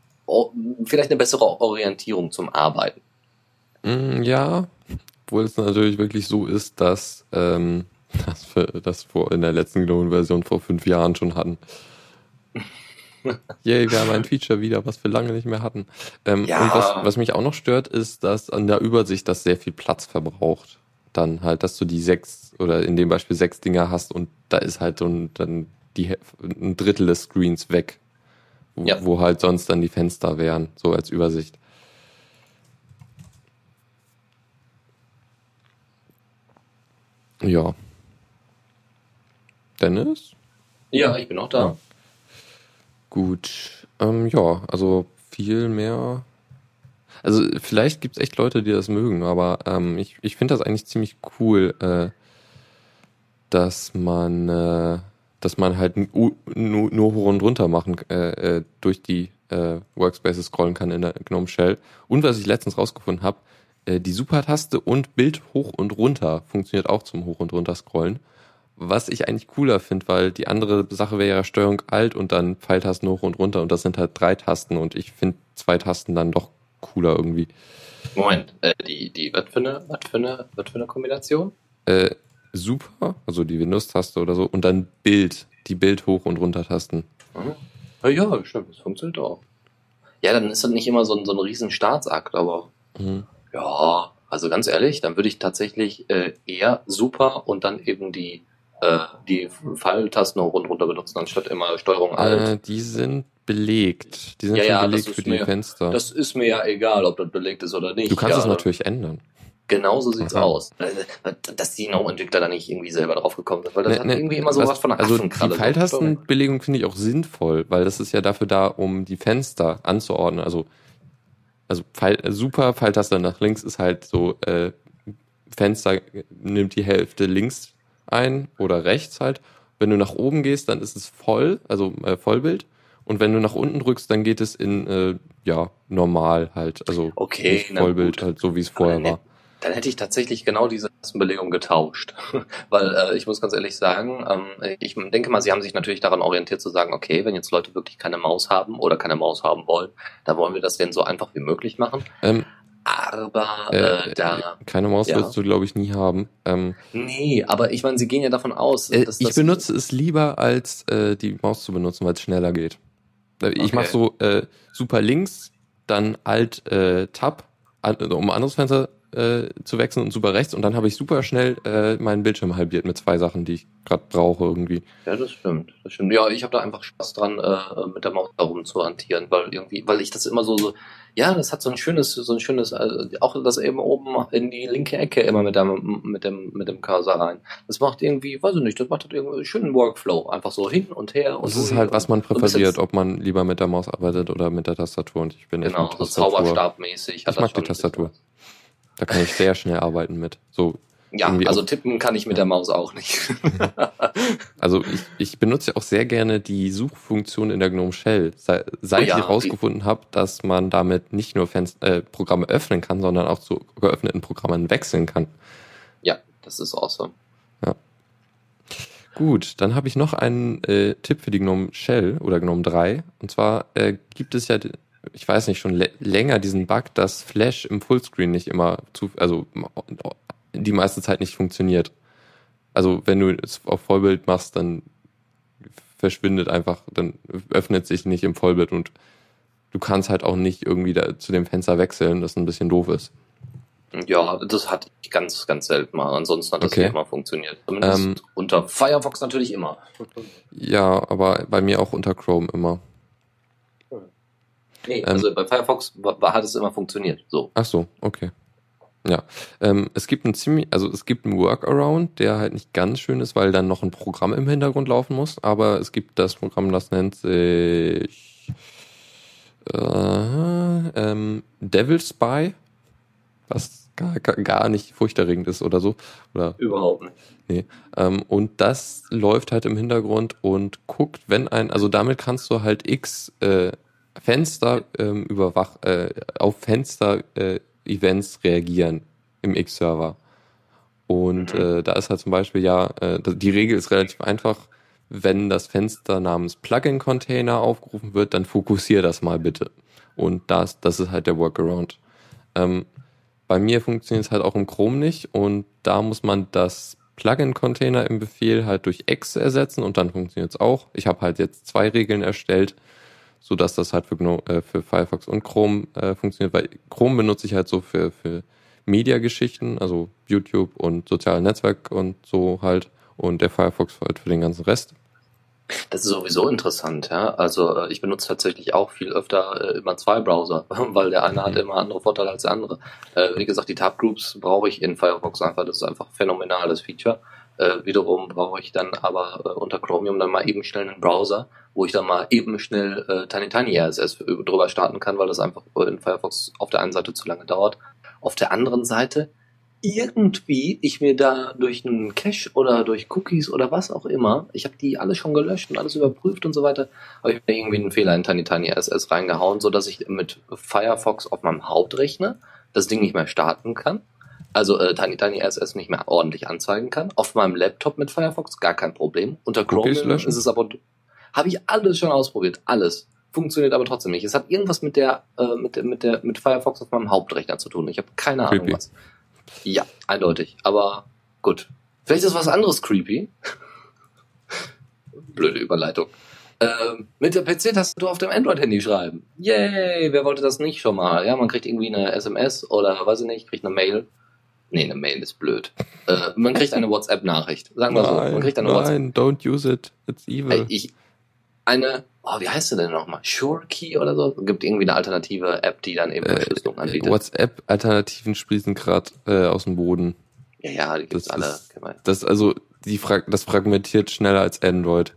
vielleicht eine bessere Orientierung zum Arbeiten. Mm, ja, obwohl es natürlich wirklich so ist, dass ähm, <laughs> das wir das vor in der letzten GNOME-Version vor fünf Jahren schon hatten. <laughs> Yay, wir haben ein Feature wieder, was wir lange nicht mehr hatten. Ähm, ja. Und was, was mich auch noch stört, ist, dass an der Übersicht das sehr viel Platz verbraucht. Dann halt, dass du die sechs oder in dem Beispiel sechs Dinger hast und da ist halt so ein, dann die, ein Drittel des Screens weg wo, ja. wo halt sonst dann die Fenster wären, so als Übersicht. Ja. Dennis? Ja, ich bin auch da. Ja. Gut. Ähm, ja, also viel mehr. Also vielleicht gibt es echt Leute, die das mögen, aber ähm, ich, ich finde das eigentlich ziemlich cool, äh, dass man, äh, dass man halt nur, nur hoch und runter machen äh, äh, durch die äh, Workspaces scrollen kann in der GNOME Shell. Und was ich letztens rausgefunden habe, äh, die Super-Taste und Bild hoch und runter funktioniert auch zum Hoch und runter scrollen. Was ich eigentlich cooler finde, weil die andere Sache wäre ja Steuerung Alt und dann Pfeiltasten hoch und runter und das sind halt drei Tasten und ich finde zwei Tasten dann doch cooler irgendwie. Moment, äh, die, die, was für eine, was für eine, was für eine Kombination? Äh, super, also die Windows-Taste oder so und dann Bild, die Bild hoch und runter Tasten. Ja, ja, stimmt, das funktioniert auch. Ja, dann ist das nicht immer so ein, so ein riesen Staatsakt, aber mhm. ja, also ganz ehrlich, dann würde ich tatsächlich äh, eher super und dann eben die äh, die Pfeiltasten hoch und runter benutzen, anstatt immer Steuerung äh, Alt. Äh, die sind belegt. Die sind ja, ja, belegt für die mir, Fenster. Das ist mir ja egal, ob das belegt ist oder nicht. Du kannst ja, es natürlich ändern. Genau so sieht's Aha. aus. Dass die No-Entwickler da nicht irgendwie selber drauf gekommen sind, weil das ne, hat ne, irgendwie immer so was, was von einer Also die Pfeiltastenbelegung finde ich auch sinnvoll, weil das ist ja dafür da, um die Fenster anzuordnen. Also, also Pfeil, super Pfeiltaste nach links ist halt so, äh, Fenster nimmt die Hälfte links ein oder rechts halt. Wenn du nach oben gehst, dann ist es voll, also äh, Vollbild. Und wenn du nach unten drückst, dann geht es in äh, ja normal halt, also okay, Vollbild halt so wie es vorher war dann hätte ich tatsächlich genau diese Belegung getauscht. <laughs> Weil äh, ich muss ganz ehrlich sagen, ähm, ich denke mal, sie haben sich natürlich daran orientiert zu sagen, okay, wenn jetzt Leute wirklich keine Maus haben oder keine Maus haben wollen, dann wollen wir das denn so einfach wie möglich machen. Ähm, aber äh, äh, da. Keine Maus ja. wirst du, glaube ich, nie haben. Ähm, nee, aber ich meine, sie gehen ja davon aus, äh, dass Ich benutze es lieber, als äh, die Maus zu benutzen, weil es schneller geht. Äh, ich okay. mache so äh, super links, dann Alt äh, Tab, um ein anderes Fenster äh, zu wechseln und super rechts und dann habe ich super schnell äh, meinen Bildschirm halbiert mit zwei Sachen, die ich gerade brauche irgendwie. Ja, das stimmt. Das stimmt. Ja, ich habe da einfach Spaß dran, äh, mit der Maus darum zu hantieren, weil irgendwie, weil ich das immer so, so ja, das hat so ein schönes, so ein schönes, also auch das eben oben in die linke Ecke immer mit dem, mit dem, mit dem Cursor rein. Das macht irgendwie, weiß ich nicht, das macht halt irgendwie einen schönen Workflow. Einfach so hin und her. Und das ist halt, was man präferiert, ob man lieber mit der Maus arbeitet oder mit der Tastatur. Und ich bin genau, so Zauberstabmäßig. Ich mag die Tastatur. Da kann ich sehr schnell arbeiten mit. So ja, also tippen kann ich mit der Maus auch nicht. <laughs> also ich, ich benutze ja auch sehr gerne die Suchfunktion in der GNOME Shell. Seit, seit oh ja, ich herausgefunden habe, dass man damit nicht nur Fenster, äh, Programme öffnen kann, sondern auch zu geöffneten Programmen wechseln kann. Ja, das ist awesome. Ja. Gut, dann habe ich noch einen äh, Tipp für die GNOME Shell oder GNOME 3. Und zwar äh, gibt es ja ich weiß nicht, schon länger diesen Bug, dass Flash im Fullscreen nicht immer zu, also die meiste Zeit nicht funktioniert. Also wenn du es auf Vollbild machst, dann verschwindet einfach, dann öffnet sich nicht im Vollbild und du kannst halt auch nicht irgendwie da zu dem Fenster wechseln, das ein bisschen doof ist. Ja, das hatte ich ganz, ganz selten mal. Ansonsten hat das okay. immer funktioniert. Zumindest ähm, unter Firefox natürlich immer. Ja, aber bei mir auch unter Chrome immer. Nee, ähm, also bei Firefox war, hat es immer funktioniert. So. Ach so, okay. Ja, ähm, es gibt ein ziemlich, also es gibt einen Workaround, der halt nicht ganz schön ist, weil dann noch ein Programm im Hintergrund laufen muss. Aber es gibt das Programm, das nennt sich äh, ähm, Devil Spy, was gar, gar nicht furchterregend ist oder so. Oder, Überhaupt nicht. Nee. Ähm, und das läuft halt im Hintergrund und guckt, wenn ein, also damit kannst du halt X äh, Fenster ähm, überwach, äh, auf Fenster-Events äh, reagieren im X-Server. Und mhm. äh, da ist halt zum Beispiel ja, äh, die Regel ist relativ einfach. Wenn das Fenster namens Plugin-Container aufgerufen wird, dann fokussier das mal bitte. Und das, das ist halt der Workaround. Ähm, bei mir funktioniert es halt auch im Chrome nicht und da muss man das Plugin-Container im Befehl halt durch X ersetzen und dann funktioniert es auch. Ich habe halt jetzt zwei Regeln erstellt so dass das halt für, GNOME, äh, für Firefox und Chrome äh, funktioniert, weil Chrome benutze ich halt so für, für Media-Geschichten, also YouTube und soziale Netzwerk und so halt und der Firefox halt für den ganzen Rest. Das ist sowieso interessant, ja. Also äh, ich benutze tatsächlich auch viel öfter äh, immer zwei Browser, <laughs> weil der eine mhm. hat immer andere Vorteile als der andere. Äh, wie gesagt, die Tab Groups brauche ich in Firefox einfach. Das ist einfach ein phänomenales Feature. Äh, wiederum brauche ich dann aber äh, unter Chromium dann mal eben schnell einen Browser, wo ich dann mal eben schnell äh, Tiny Tiny RSS drüber starten kann, weil das einfach in Firefox auf der einen Seite zu lange dauert. Auf der anderen Seite irgendwie ich mir da durch einen Cache oder durch Cookies oder was auch immer, ich habe die alle schon gelöscht und alles überprüft und so weiter, habe ich mir irgendwie einen Fehler in Tiny Tiny RSS reingehauen, so dass ich mit Firefox auf meinem Hauptrechner das Ding nicht mehr starten kann. Also äh, Tiny Tiny RSS nicht mehr ordentlich anzeigen kann. Auf meinem Laptop mit Firefox gar kein Problem. Unter Chrome ist es aber habe ich alles schon ausprobiert, alles funktioniert aber trotzdem nicht. Es hat irgendwas mit der äh, mit der mit der mit Firefox auf meinem Hauptrechner zu tun. Ich habe keine Creepy. Ahnung was. Ja, eindeutig. Aber gut. Vielleicht ist was anderes creepy. <laughs> Blöde Überleitung. Ähm, mit der PC-Tastatur auf dem Android-Handy schreiben. Yay, wer wollte das nicht schon mal? Ja, man kriegt irgendwie eine SMS oder weiß ich nicht, kriegt eine Mail. Nee, eine Mail ist blöd. Äh, man kriegt eine WhatsApp-Nachricht. Sagen wir so. Man kriegt eine nein, WhatsApp. don't use it. It's evil. Ich, eine, oh, wie heißt sie denn nochmal? SureKey oder so? Es gibt irgendwie eine alternative App, die dann eben Verschlüsselung äh, anbietet. WhatsApp-Alternativen sprießen gerade äh, aus dem Boden. Ja, ja, die gibt's das alle. Ist, das also die Fra das fragmentiert schneller als Android.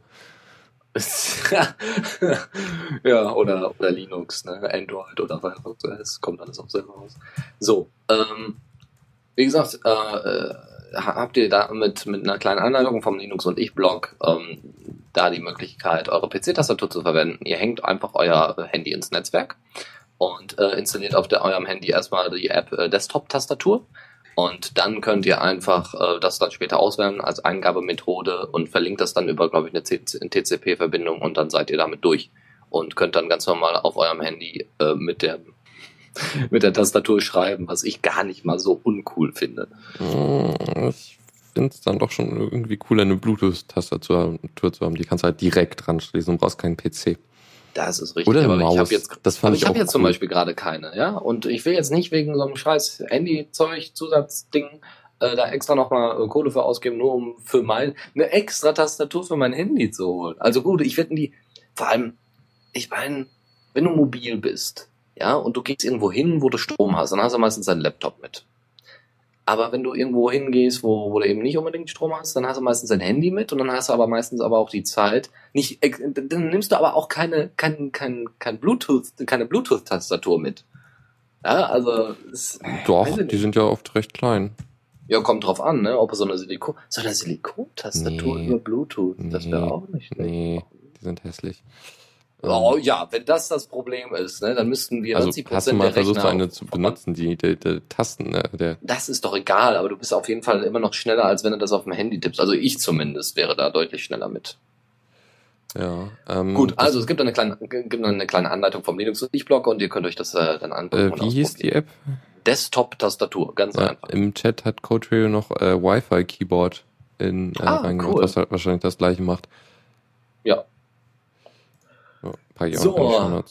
<laughs> ja, oder, oder Linux, ne? Android oder Firefox OS, kommt alles auch selber raus. So, ähm, wie gesagt, äh, äh habt ihr da mit, mit einer kleinen Anleitung vom Linux und ich Blog ähm, da die Möglichkeit, eure PC-Tastatur zu verwenden. Ihr hängt einfach euer Handy ins Netzwerk und äh, installiert auf der, eurem Handy erstmal die App äh, Desktop-Tastatur. Und dann könnt ihr einfach äh, das dann später auswählen als Eingabemethode und verlinkt das dann über, glaube ich, eine TCP-Verbindung und dann seid ihr damit durch und könnt dann ganz normal auf eurem Handy äh, mit der <laughs> mit der Tastatur schreiben, was ich gar nicht mal so uncool finde. Ich finde es dann doch schon irgendwie cooler, eine Bluetooth-Tastatur zu haben. Die kannst du halt direkt dran schließen und brauchst keinen PC. Das ist richtig. Oder eine Maus. Ich habe jetzt, das fand ich, ich habe jetzt cool. zum Beispiel gerade keine, ja. Und ich will jetzt nicht wegen so einem scheiß Handy-Zeug, Zusatzding, äh, da extra nochmal äh, Kohle für ausgeben, nur um für mein, eine extra Tastatur für mein Handy zu holen. Also gut, ich werde die, vor allem, ich meine, wenn du mobil bist, ja, und du gehst irgendwo hin, wo du Strom hast, dann hast du meistens deinen Laptop mit. Aber wenn du irgendwo hingehst, wo, wo du eben nicht unbedingt Strom hast, dann hast du meistens dein Handy mit und dann hast du aber meistens aber auch die Zeit. Nicht, dann nimmst du aber auch keine, kein, kein, kein Bluetooth, keine Bluetooth-Tastatur mit. Ja, also. Es, Doch, die sind ja oft recht klein. Ja, kommt drauf an, ne? Ob so eine Silikon, so eine Silikon-Tastatur nee, über Bluetooth, das wäre nee, auch nicht. Nee, die sind hässlich. Oh ja, wenn das das Problem ist, ne, dann müssten wir also 90% hast du mal versucht, so eine zu benutzen, die, die, die Tasten, ne, der. Das ist doch egal, aber du bist auf jeden Fall immer noch schneller, als wenn du das auf dem Handy tippst. Also ich zumindest wäre da deutlich schneller mit. Ja. Ähm, Gut, also es gibt eine kleine, gibt eine kleine Anleitung vom Linux und Blogger und ihr könnt euch das äh, dann angucken. Äh, wie hieß die App? Desktop-Tastatur, ganz ja, einfach. Im Chat hat CodeRail noch äh, Wi-Fi-Keyboard in äh, ah, cool. was halt wahrscheinlich das gleiche macht. Ja, Pack ich so,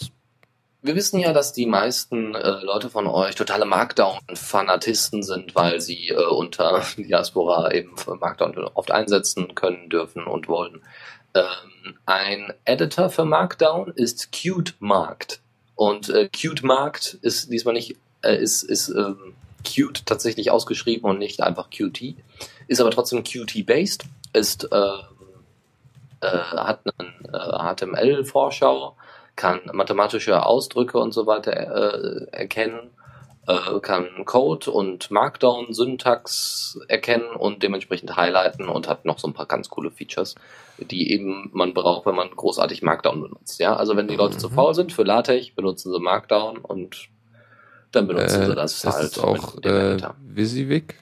wir wissen ja, dass die meisten äh, Leute von euch totale Markdown-Fanatisten sind, weil sie äh, unter <laughs> Diaspora eben Markdown oft einsetzen können, dürfen und wollen. Ähm, ein Editor für Markdown ist Qt Marked. Und äh, Qt Marked ist diesmal nicht, äh, ist, ist ähm, Qt tatsächlich ausgeschrieben und nicht einfach Qt. Ist aber trotzdem Qt-based, ist äh, hat einen äh, HTML-Vorschau, kann mathematische Ausdrücke und so weiter äh, erkennen, äh, kann Code und Markdown-Syntax erkennen und dementsprechend highlighten und hat noch so ein paar ganz coole Features, die eben man braucht, wenn man großartig Markdown benutzt. Ja, also wenn die Leute mhm. zu faul sind für LaTeX, benutzen sie Markdown und dann benutzen äh, sie das, das halt. Ist auch äh, Visivik?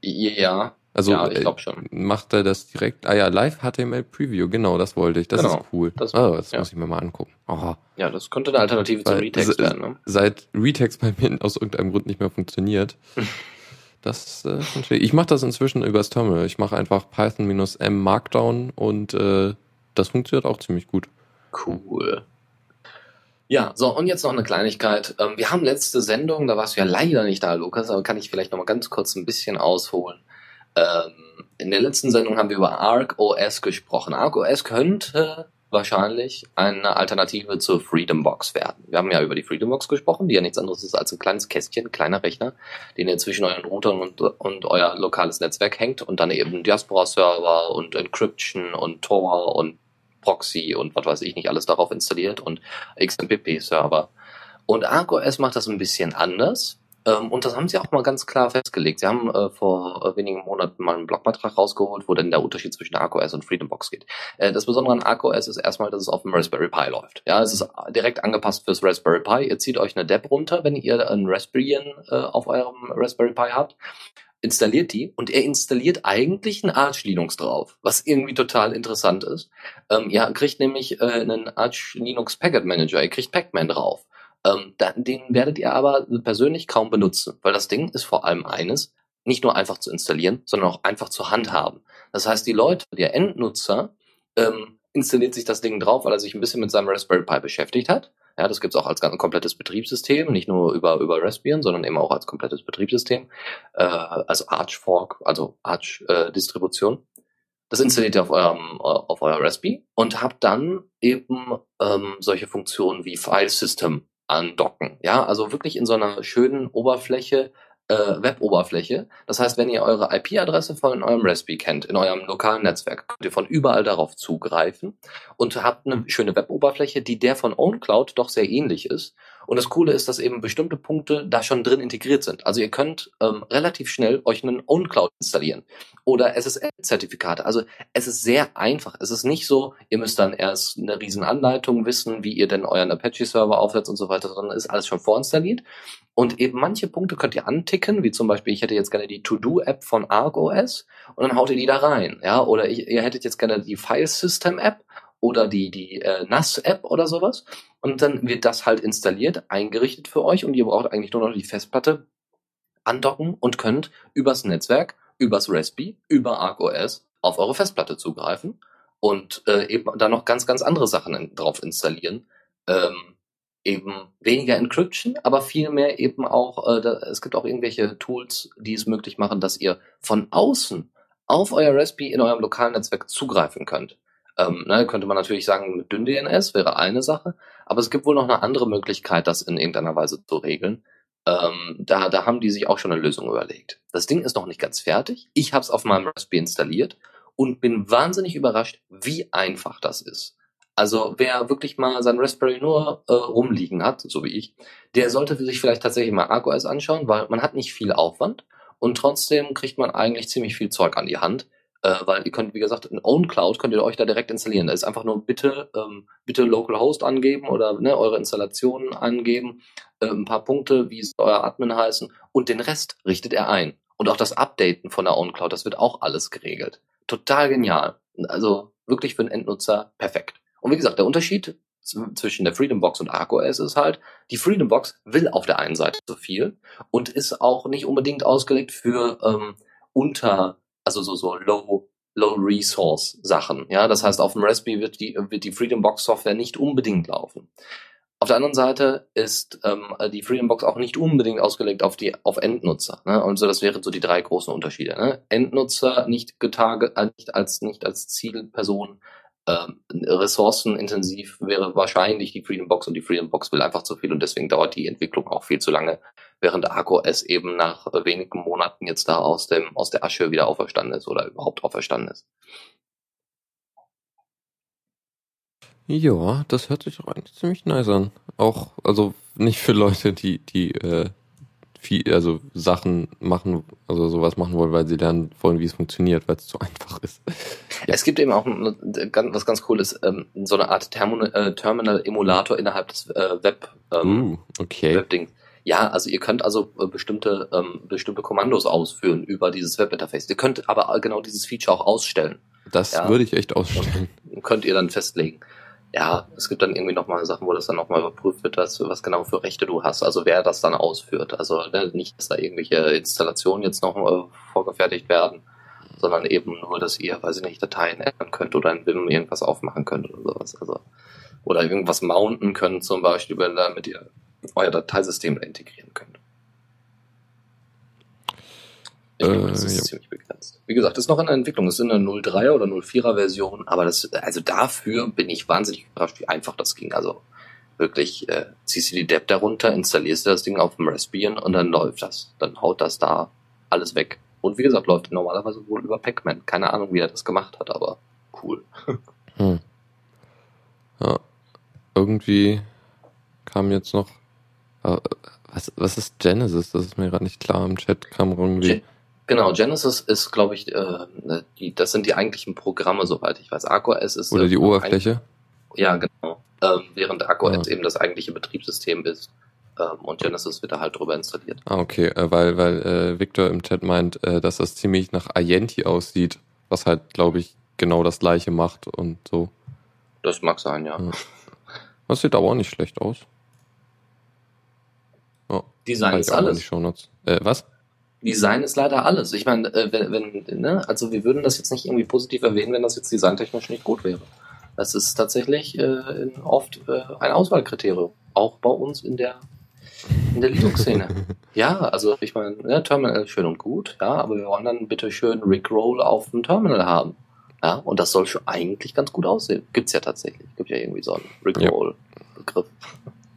Ja, also ja, ich glaube schon. Macht er das direkt? Ah ja, Live HTML Preview, genau, das wollte ich. Das genau, ist cool. Das, oh, das ja. muss ich mir mal angucken. Oh. Ja, das könnte eine Alternative Weil, zum Retext werden. Ne? Seit Retext bei mir <laughs> aus irgendeinem Grund nicht mehr funktioniert. das äh, Ich mache das inzwischen übers Terminal. Ich mache einfach Python-M Markdown und äh, das funktioniert auch ziemlich gut. Cool. Ja, so, und jetzt noch eine Kleinigkeit. Ähm, wir haben letzte Sendung, da warst du ja leider nicht da, Lukas, aber kann ich vielleicht noch mal ganz kurz ein bisschen ausholen. Ähm, in der letzten Sendung haben wir über Arc OS gesprochen. Arc OS könnte wahrscheinlich eine Alternative zur Freedom Box werden. Wir haben ja über die Freedom Box gesprochen, die ja nichts anderes ist als ein kleines Kästchen, ein kleiner Rechner, den ihr zwischen euren Routern und, und euer lokales Netzwerk hängt und dann eben Diaspora-Server und Encryption und Tor und Proxy und was weiß ich nicht alles darauf installiert und XMPP-Server. Und ArcOS macht das ein bisschen anders. Ähm, und das haben sie auch mal ganz klar festgelegt. Sie haben äh, vor äh, wenigen Monaten mal einen Blogbeitrag rausgeholt, wo denn der Unterschied zwischen ArcOS und FreedomBox geht. Äh, das Besondere an ArcOS ist erstmal, dass es auf dem Raspberry Pi läuft. Ja, es ist direkt angepasst fürs Raspberry Pi. Ihr zieht euch eine Deb runter, wenn ihr einen Raspbian äh, auf eurem Raspberry Pi habt installiert die und er installiert eigentlich ein Arch Linux drauf, was irgendwie total interessant ist. Ähm, ihr kriegt nämlich äh, einen Arch Linux Packet Manager, ihr kriegt Pacman drauf. Ähm, den werdet ihr aber persönlich kaum benutzen, weil das Ding ist vor allem eines, nicht nur einfach zu installieren, sondern auch einfach zu handhaben. Das heißt, die Leute, der Endnutzer, ähm, installiert sich das Ding drauf, weil er sich ein bisschen mit seinem Raspberry Pi beschäftigt hat. Ja, das gibt's auch als ganz komplettes Betriebssystem, nicht nur über, über Raspbian, sondern eben auch als komplettes Betriebssystem, äh, also Arch Fork, also Arch äh, Distribution. Das installiert ihr auf eurem auf euer Raspberry und habt dann eben ähm, solche Funktionen wie File System andocken. Ja, also wirklich in so einer schönen Oberfläche, äh, Web-Oberfläche. Das heißt, wenn ihr eure IP-Adresse von eurem Raspberry kennt, in eurem lokalen Netzwerk, könnt ihr von überall darauf zugreifen und habt eine schöne Web-Oberfläche, die der von OwnCloud doch sehr ähnlich ist und das Coole ist, dass eben bestimmte Punkte da schon drin integriert sind. Also ihr könnt ähm, relativ schnell euch einen OwnCloud installieren oder SSL-Zertifikate. Also es ist sehr einfach. Es ist nicht so, ihr müsst dann erst eine riesen Anleitung wissen, wie ihr denn euren Apache-Server aufsetzt und so weiter, sondern ist alles schon vorinstalliert. Und eben manche Punkte könnt ihr anticken, wie zum Beispiel, ich hätte jetzt gerne die To-Do-App von ArcOS und dann haut ihr die da rein. Ja, oder ich, ihr hättet jetzt gerne die File System App oder die, die äh, NAS-App oder sowas. Und dann wird das halt installiert, eingerichtet für euch und ihr braucht eigentlich nur noch die Festplatte andocken und könnt übers Netzwerk, übers Raspberry, über ArcOS auf eure Festplatte zugreifen und äh, eben da noch ganz, ganz andere Sachen in, drauf installieren. Ähm, eben weniger Encryption, aber vielmehr eben auch, äh, da, es gibt auch irgendwelche Tools, die es möglich machen, dass ihr von außen auf euer Raspberry in eurem lokalen Netzwerk zugreifen könnt. Ähm, ne, könnte man natürlich sagen, mit dünn DNS wäre eine Sache, aber es gibt wohl noch eine andere Möglichkeit, das in irgendeiner Weise zu regeln. Ähm, da, da haben die sich auch schon eine Lösung überlegt. Das Ding ist noch nicht ganz fertig. Ich habe es auf meinem Raspberry installiert und bin wahnsinnig überrascht, wie einfach das ist. Also wer wirklich mal sein Raspberry nur äh, rumliegen hat, so wie ich, der sollte sich vielleicht tatsächlich mal ArcOS anschauen, weil man hat nicht viel Aufwand und trotzdem kriegt man eigentlich ziemlich viel Zeug an die Hand äh, weil ihr könnt, wie gesagt, in OwnCloud könnt ihr euch da direkt installieren. Da ist einfach nur bitte, ähm, bitte Localhost angeben oder ne, eure Installationen angeben, äh, ein paar Punkte, wie es euer Admin heißen und den Rest richtet er ein. Und auch das Updaten von der OwnCloud, das wird auch alles geregelt. Total genial. Also wirklich für einen Endnutzer perfekt. Und wie gesagt, der Unterschied zwischen der Freedom Box und ArcOS ist halt, die Freedom Box will auf der einen Seite so viel und ist auch nicht unbedingt ausgelegt für ähm, unter also so, so low, low resource Sachen. Ja, das heißt, auf dem Raspberry wird die, wird die Freedom Box Software nicht unbedingt laufen. Auf der anderen Seite ist ähm, die Freedom Box auch nicht unbedingt ausgelegt auf die auf Endnutzer. Ne? Und so das wären so die drei großen Unterschiede. Ne? Endnutzer nicht getarget, äh, nicht als nicht als Zielperson ähm, ressourcenintensiv wäre wahrscheinlich die Freedom Box und die Freedom Box will einfach zu viel und deswegen dauert die Entwicklung auch viel zu lange, während ArcOS eben nach wenigen Monaten jetzt da aus dem aus der Asche wieder auferstanden ist oder überhaupt auferstanden ist. Ja, das hört sich doch eigentlich ziemlich nice an. Auch, also nicht für Leute, die, die äh, viel, also Sachen machen, also sowas machen wollen, weil sie lernen wollen, wie es funktioniert, weil es zu <laughs> einfach ist. Ja. Es gibt eben auch was ganz cooles, ähm, so eine Art äh, Terminal-Emulator innerhalb des äh, Web, ähm, uh, okay. Webdings. Ja, also ihr könnt also äh, bestimmte ähm, bestimmte Kommandos ausführen über dieses Webinterface. Ihr könnt aber genau dieses Feature auch ausstellen. Das ja. würde ich echt ausstellen. <laughs> Könnt ihr dann festlegen ja, es gibt dann irgendwie nochmal Sachen, wo das dann nochmal überprüft wird, was, was genau für Rechte du hast, also wer das dann ausführt. Also ne, nicht, dass da irgendwelche Installationen jetzt noch äh, vorgefertigt werden, sondern eben nur, dass ihr, weiß ich nicht, Dateien ändern könnt oder in Vim irgendwas aufmachen könnt oder sowas. Also, oder irgendwas mounten könnt zum Beispiel, damit ihr euer Dateisystem integrieren könnt. Ich denke, das ist ja. ziemlich begrenzt. Wie gesagt, das ist noch in der Entwicklung. Es ist eine 03er oder 04er Version, aber das, also dafür bin ich wahnsinnig überrascht, wie einfach das ging. Also wirklich, äh, ziehst du die Depp darunter, installierst du das Ding auf dem Raspbian und dann läuft das. Dann haut das da alles weg. Und wie gesagt, läuft normalerweise wohl über Pac-Man. Keine Ahnung, wie er das gemacht hat, aber cool. <laughs> Hm. Ja. Irgendwie kam jetzt noch. Äh, was, was ist Genesis? Das ist mir gerade nicht klar. Im Chat kam irgendwie. Gen genau, Genesis ist, glaube ich, äh, die, das sind die eigentlichen Programme, soweit ich weiß. ArcoS ist. Oder die Oberfläche? Ja, genau. Ähm, während ArcoS ah. eben das eigentliche Betriebssystem ist. Ähm, und Genesis wird da halt drüber installiert. Ah, okay, äh, weil, weil äh, Victor im Chat meint, äh, dass das ziemlich nach Ienti aussieht, was halt, glaube ich, genau das gleiche macht und so. Das mag sein, ja. ja. Das sieht aber auch nicht schlecht aus. Oh, Design ist alles. Äh, was? Design ist leider alles. Ich meine, äh, wenn, wenn, ne, also wir würden das jetzt nicht irgendwie positiv erwähnen, wenn das jetzt designtechnisch nicht gut wäre. Das ist tatsächlich äh, oft äh, ein Auswahlkriterium. Auch bei uns in der in der Linux-Szene. <laughs> ja, also ich meine, ja, Terminal schön und gut, ja, aber wir wollen dann bitte schön Rickroll auf dem Terminal haben. Ja, und das soll schon eigentlich ganz gut aussehen. Gibt's ja tatsächlich. Gibt ja irgendwie so einen Rickroll-Begriff.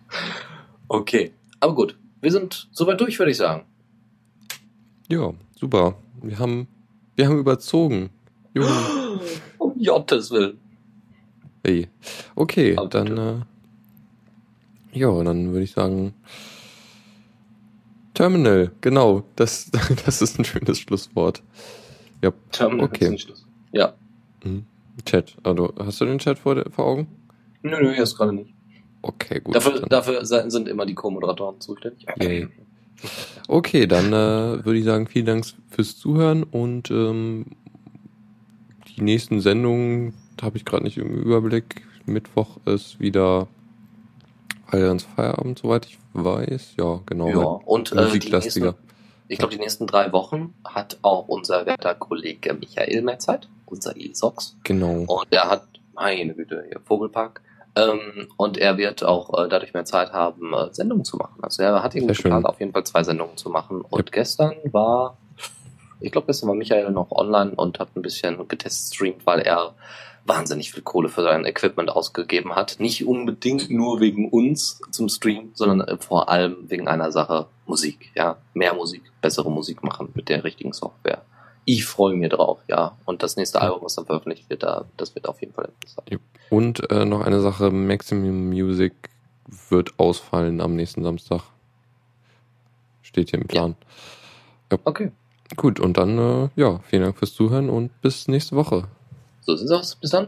<laughs> okay, aber gut. Wir sind soweit durch, würde ich sagen. Ja, super. Wir haben, wir haben überzogen. Junge. <gasps> Um Gottes Willen. Hey. Okay, aber dann, äh, ja, dann würde ich sagen, Terminal, genau. Das, <laughs> das ist ein schönes Schlusswort. Ja, Terminal okay. ist ein Schluss. Ja. Mhm. Chat. Also, hast du den Chat vor, vor Augen? Nö, nö, jetzt gerade nicht. Okay, gut. Dafür, dafür sind immer die Co-Moderatoren zuständig. Yay. Okay, dann äh, würde ich sagen, vielen Dank fürs Zuhören und ähm, die nächsten Sendungen habe ich gerade nicht im Überblick. Mittwoch ist wieder Allianz Feierabend, soweit ich weiß. Ja, genau. Ja, und äh, die nächsten, ich glaube, die nächsten drei Wochen hat auch unser werter Kollege Michael mehr Zeit, unser E-Sox. Genau. Und er hat, meine Güte, hier Vogelpark. Ähm, und er wird auch äh, dadurch mehr Zeit haben, äh, Sendungen zu machen. Also er hat irgendwie geplant, auf jeden Fall zwei Sendungen zu machen. Und yep. gestern war, ich glaube, gestern war Michael noch online und hat ein bisschen getestet streamt, weil er wahnsinnig viel Kohle für sein Equipment ausgegeben hat. Nicht unbedingt nur wegen uns zum Stream, sondern äh, vor allem wegen einer Sache Musik. Ja, mehr Musik, bessere Musik machen mit der richtigen Software. Ich freue mich drauf, ja. Und das nächste Album, was dann veröffentlicht wird, da, das wird auf jeden Fall interessant. Und äh, noch eine Sache, Maximum Music wird ausfallen am nächsten Samstag. Steht hier im Plan. Ja. Okay. Gut, und dann, äh, ja, vielen Dank fürs Zuhören und bis nächste Woche. So sieht's aus. Bis dann.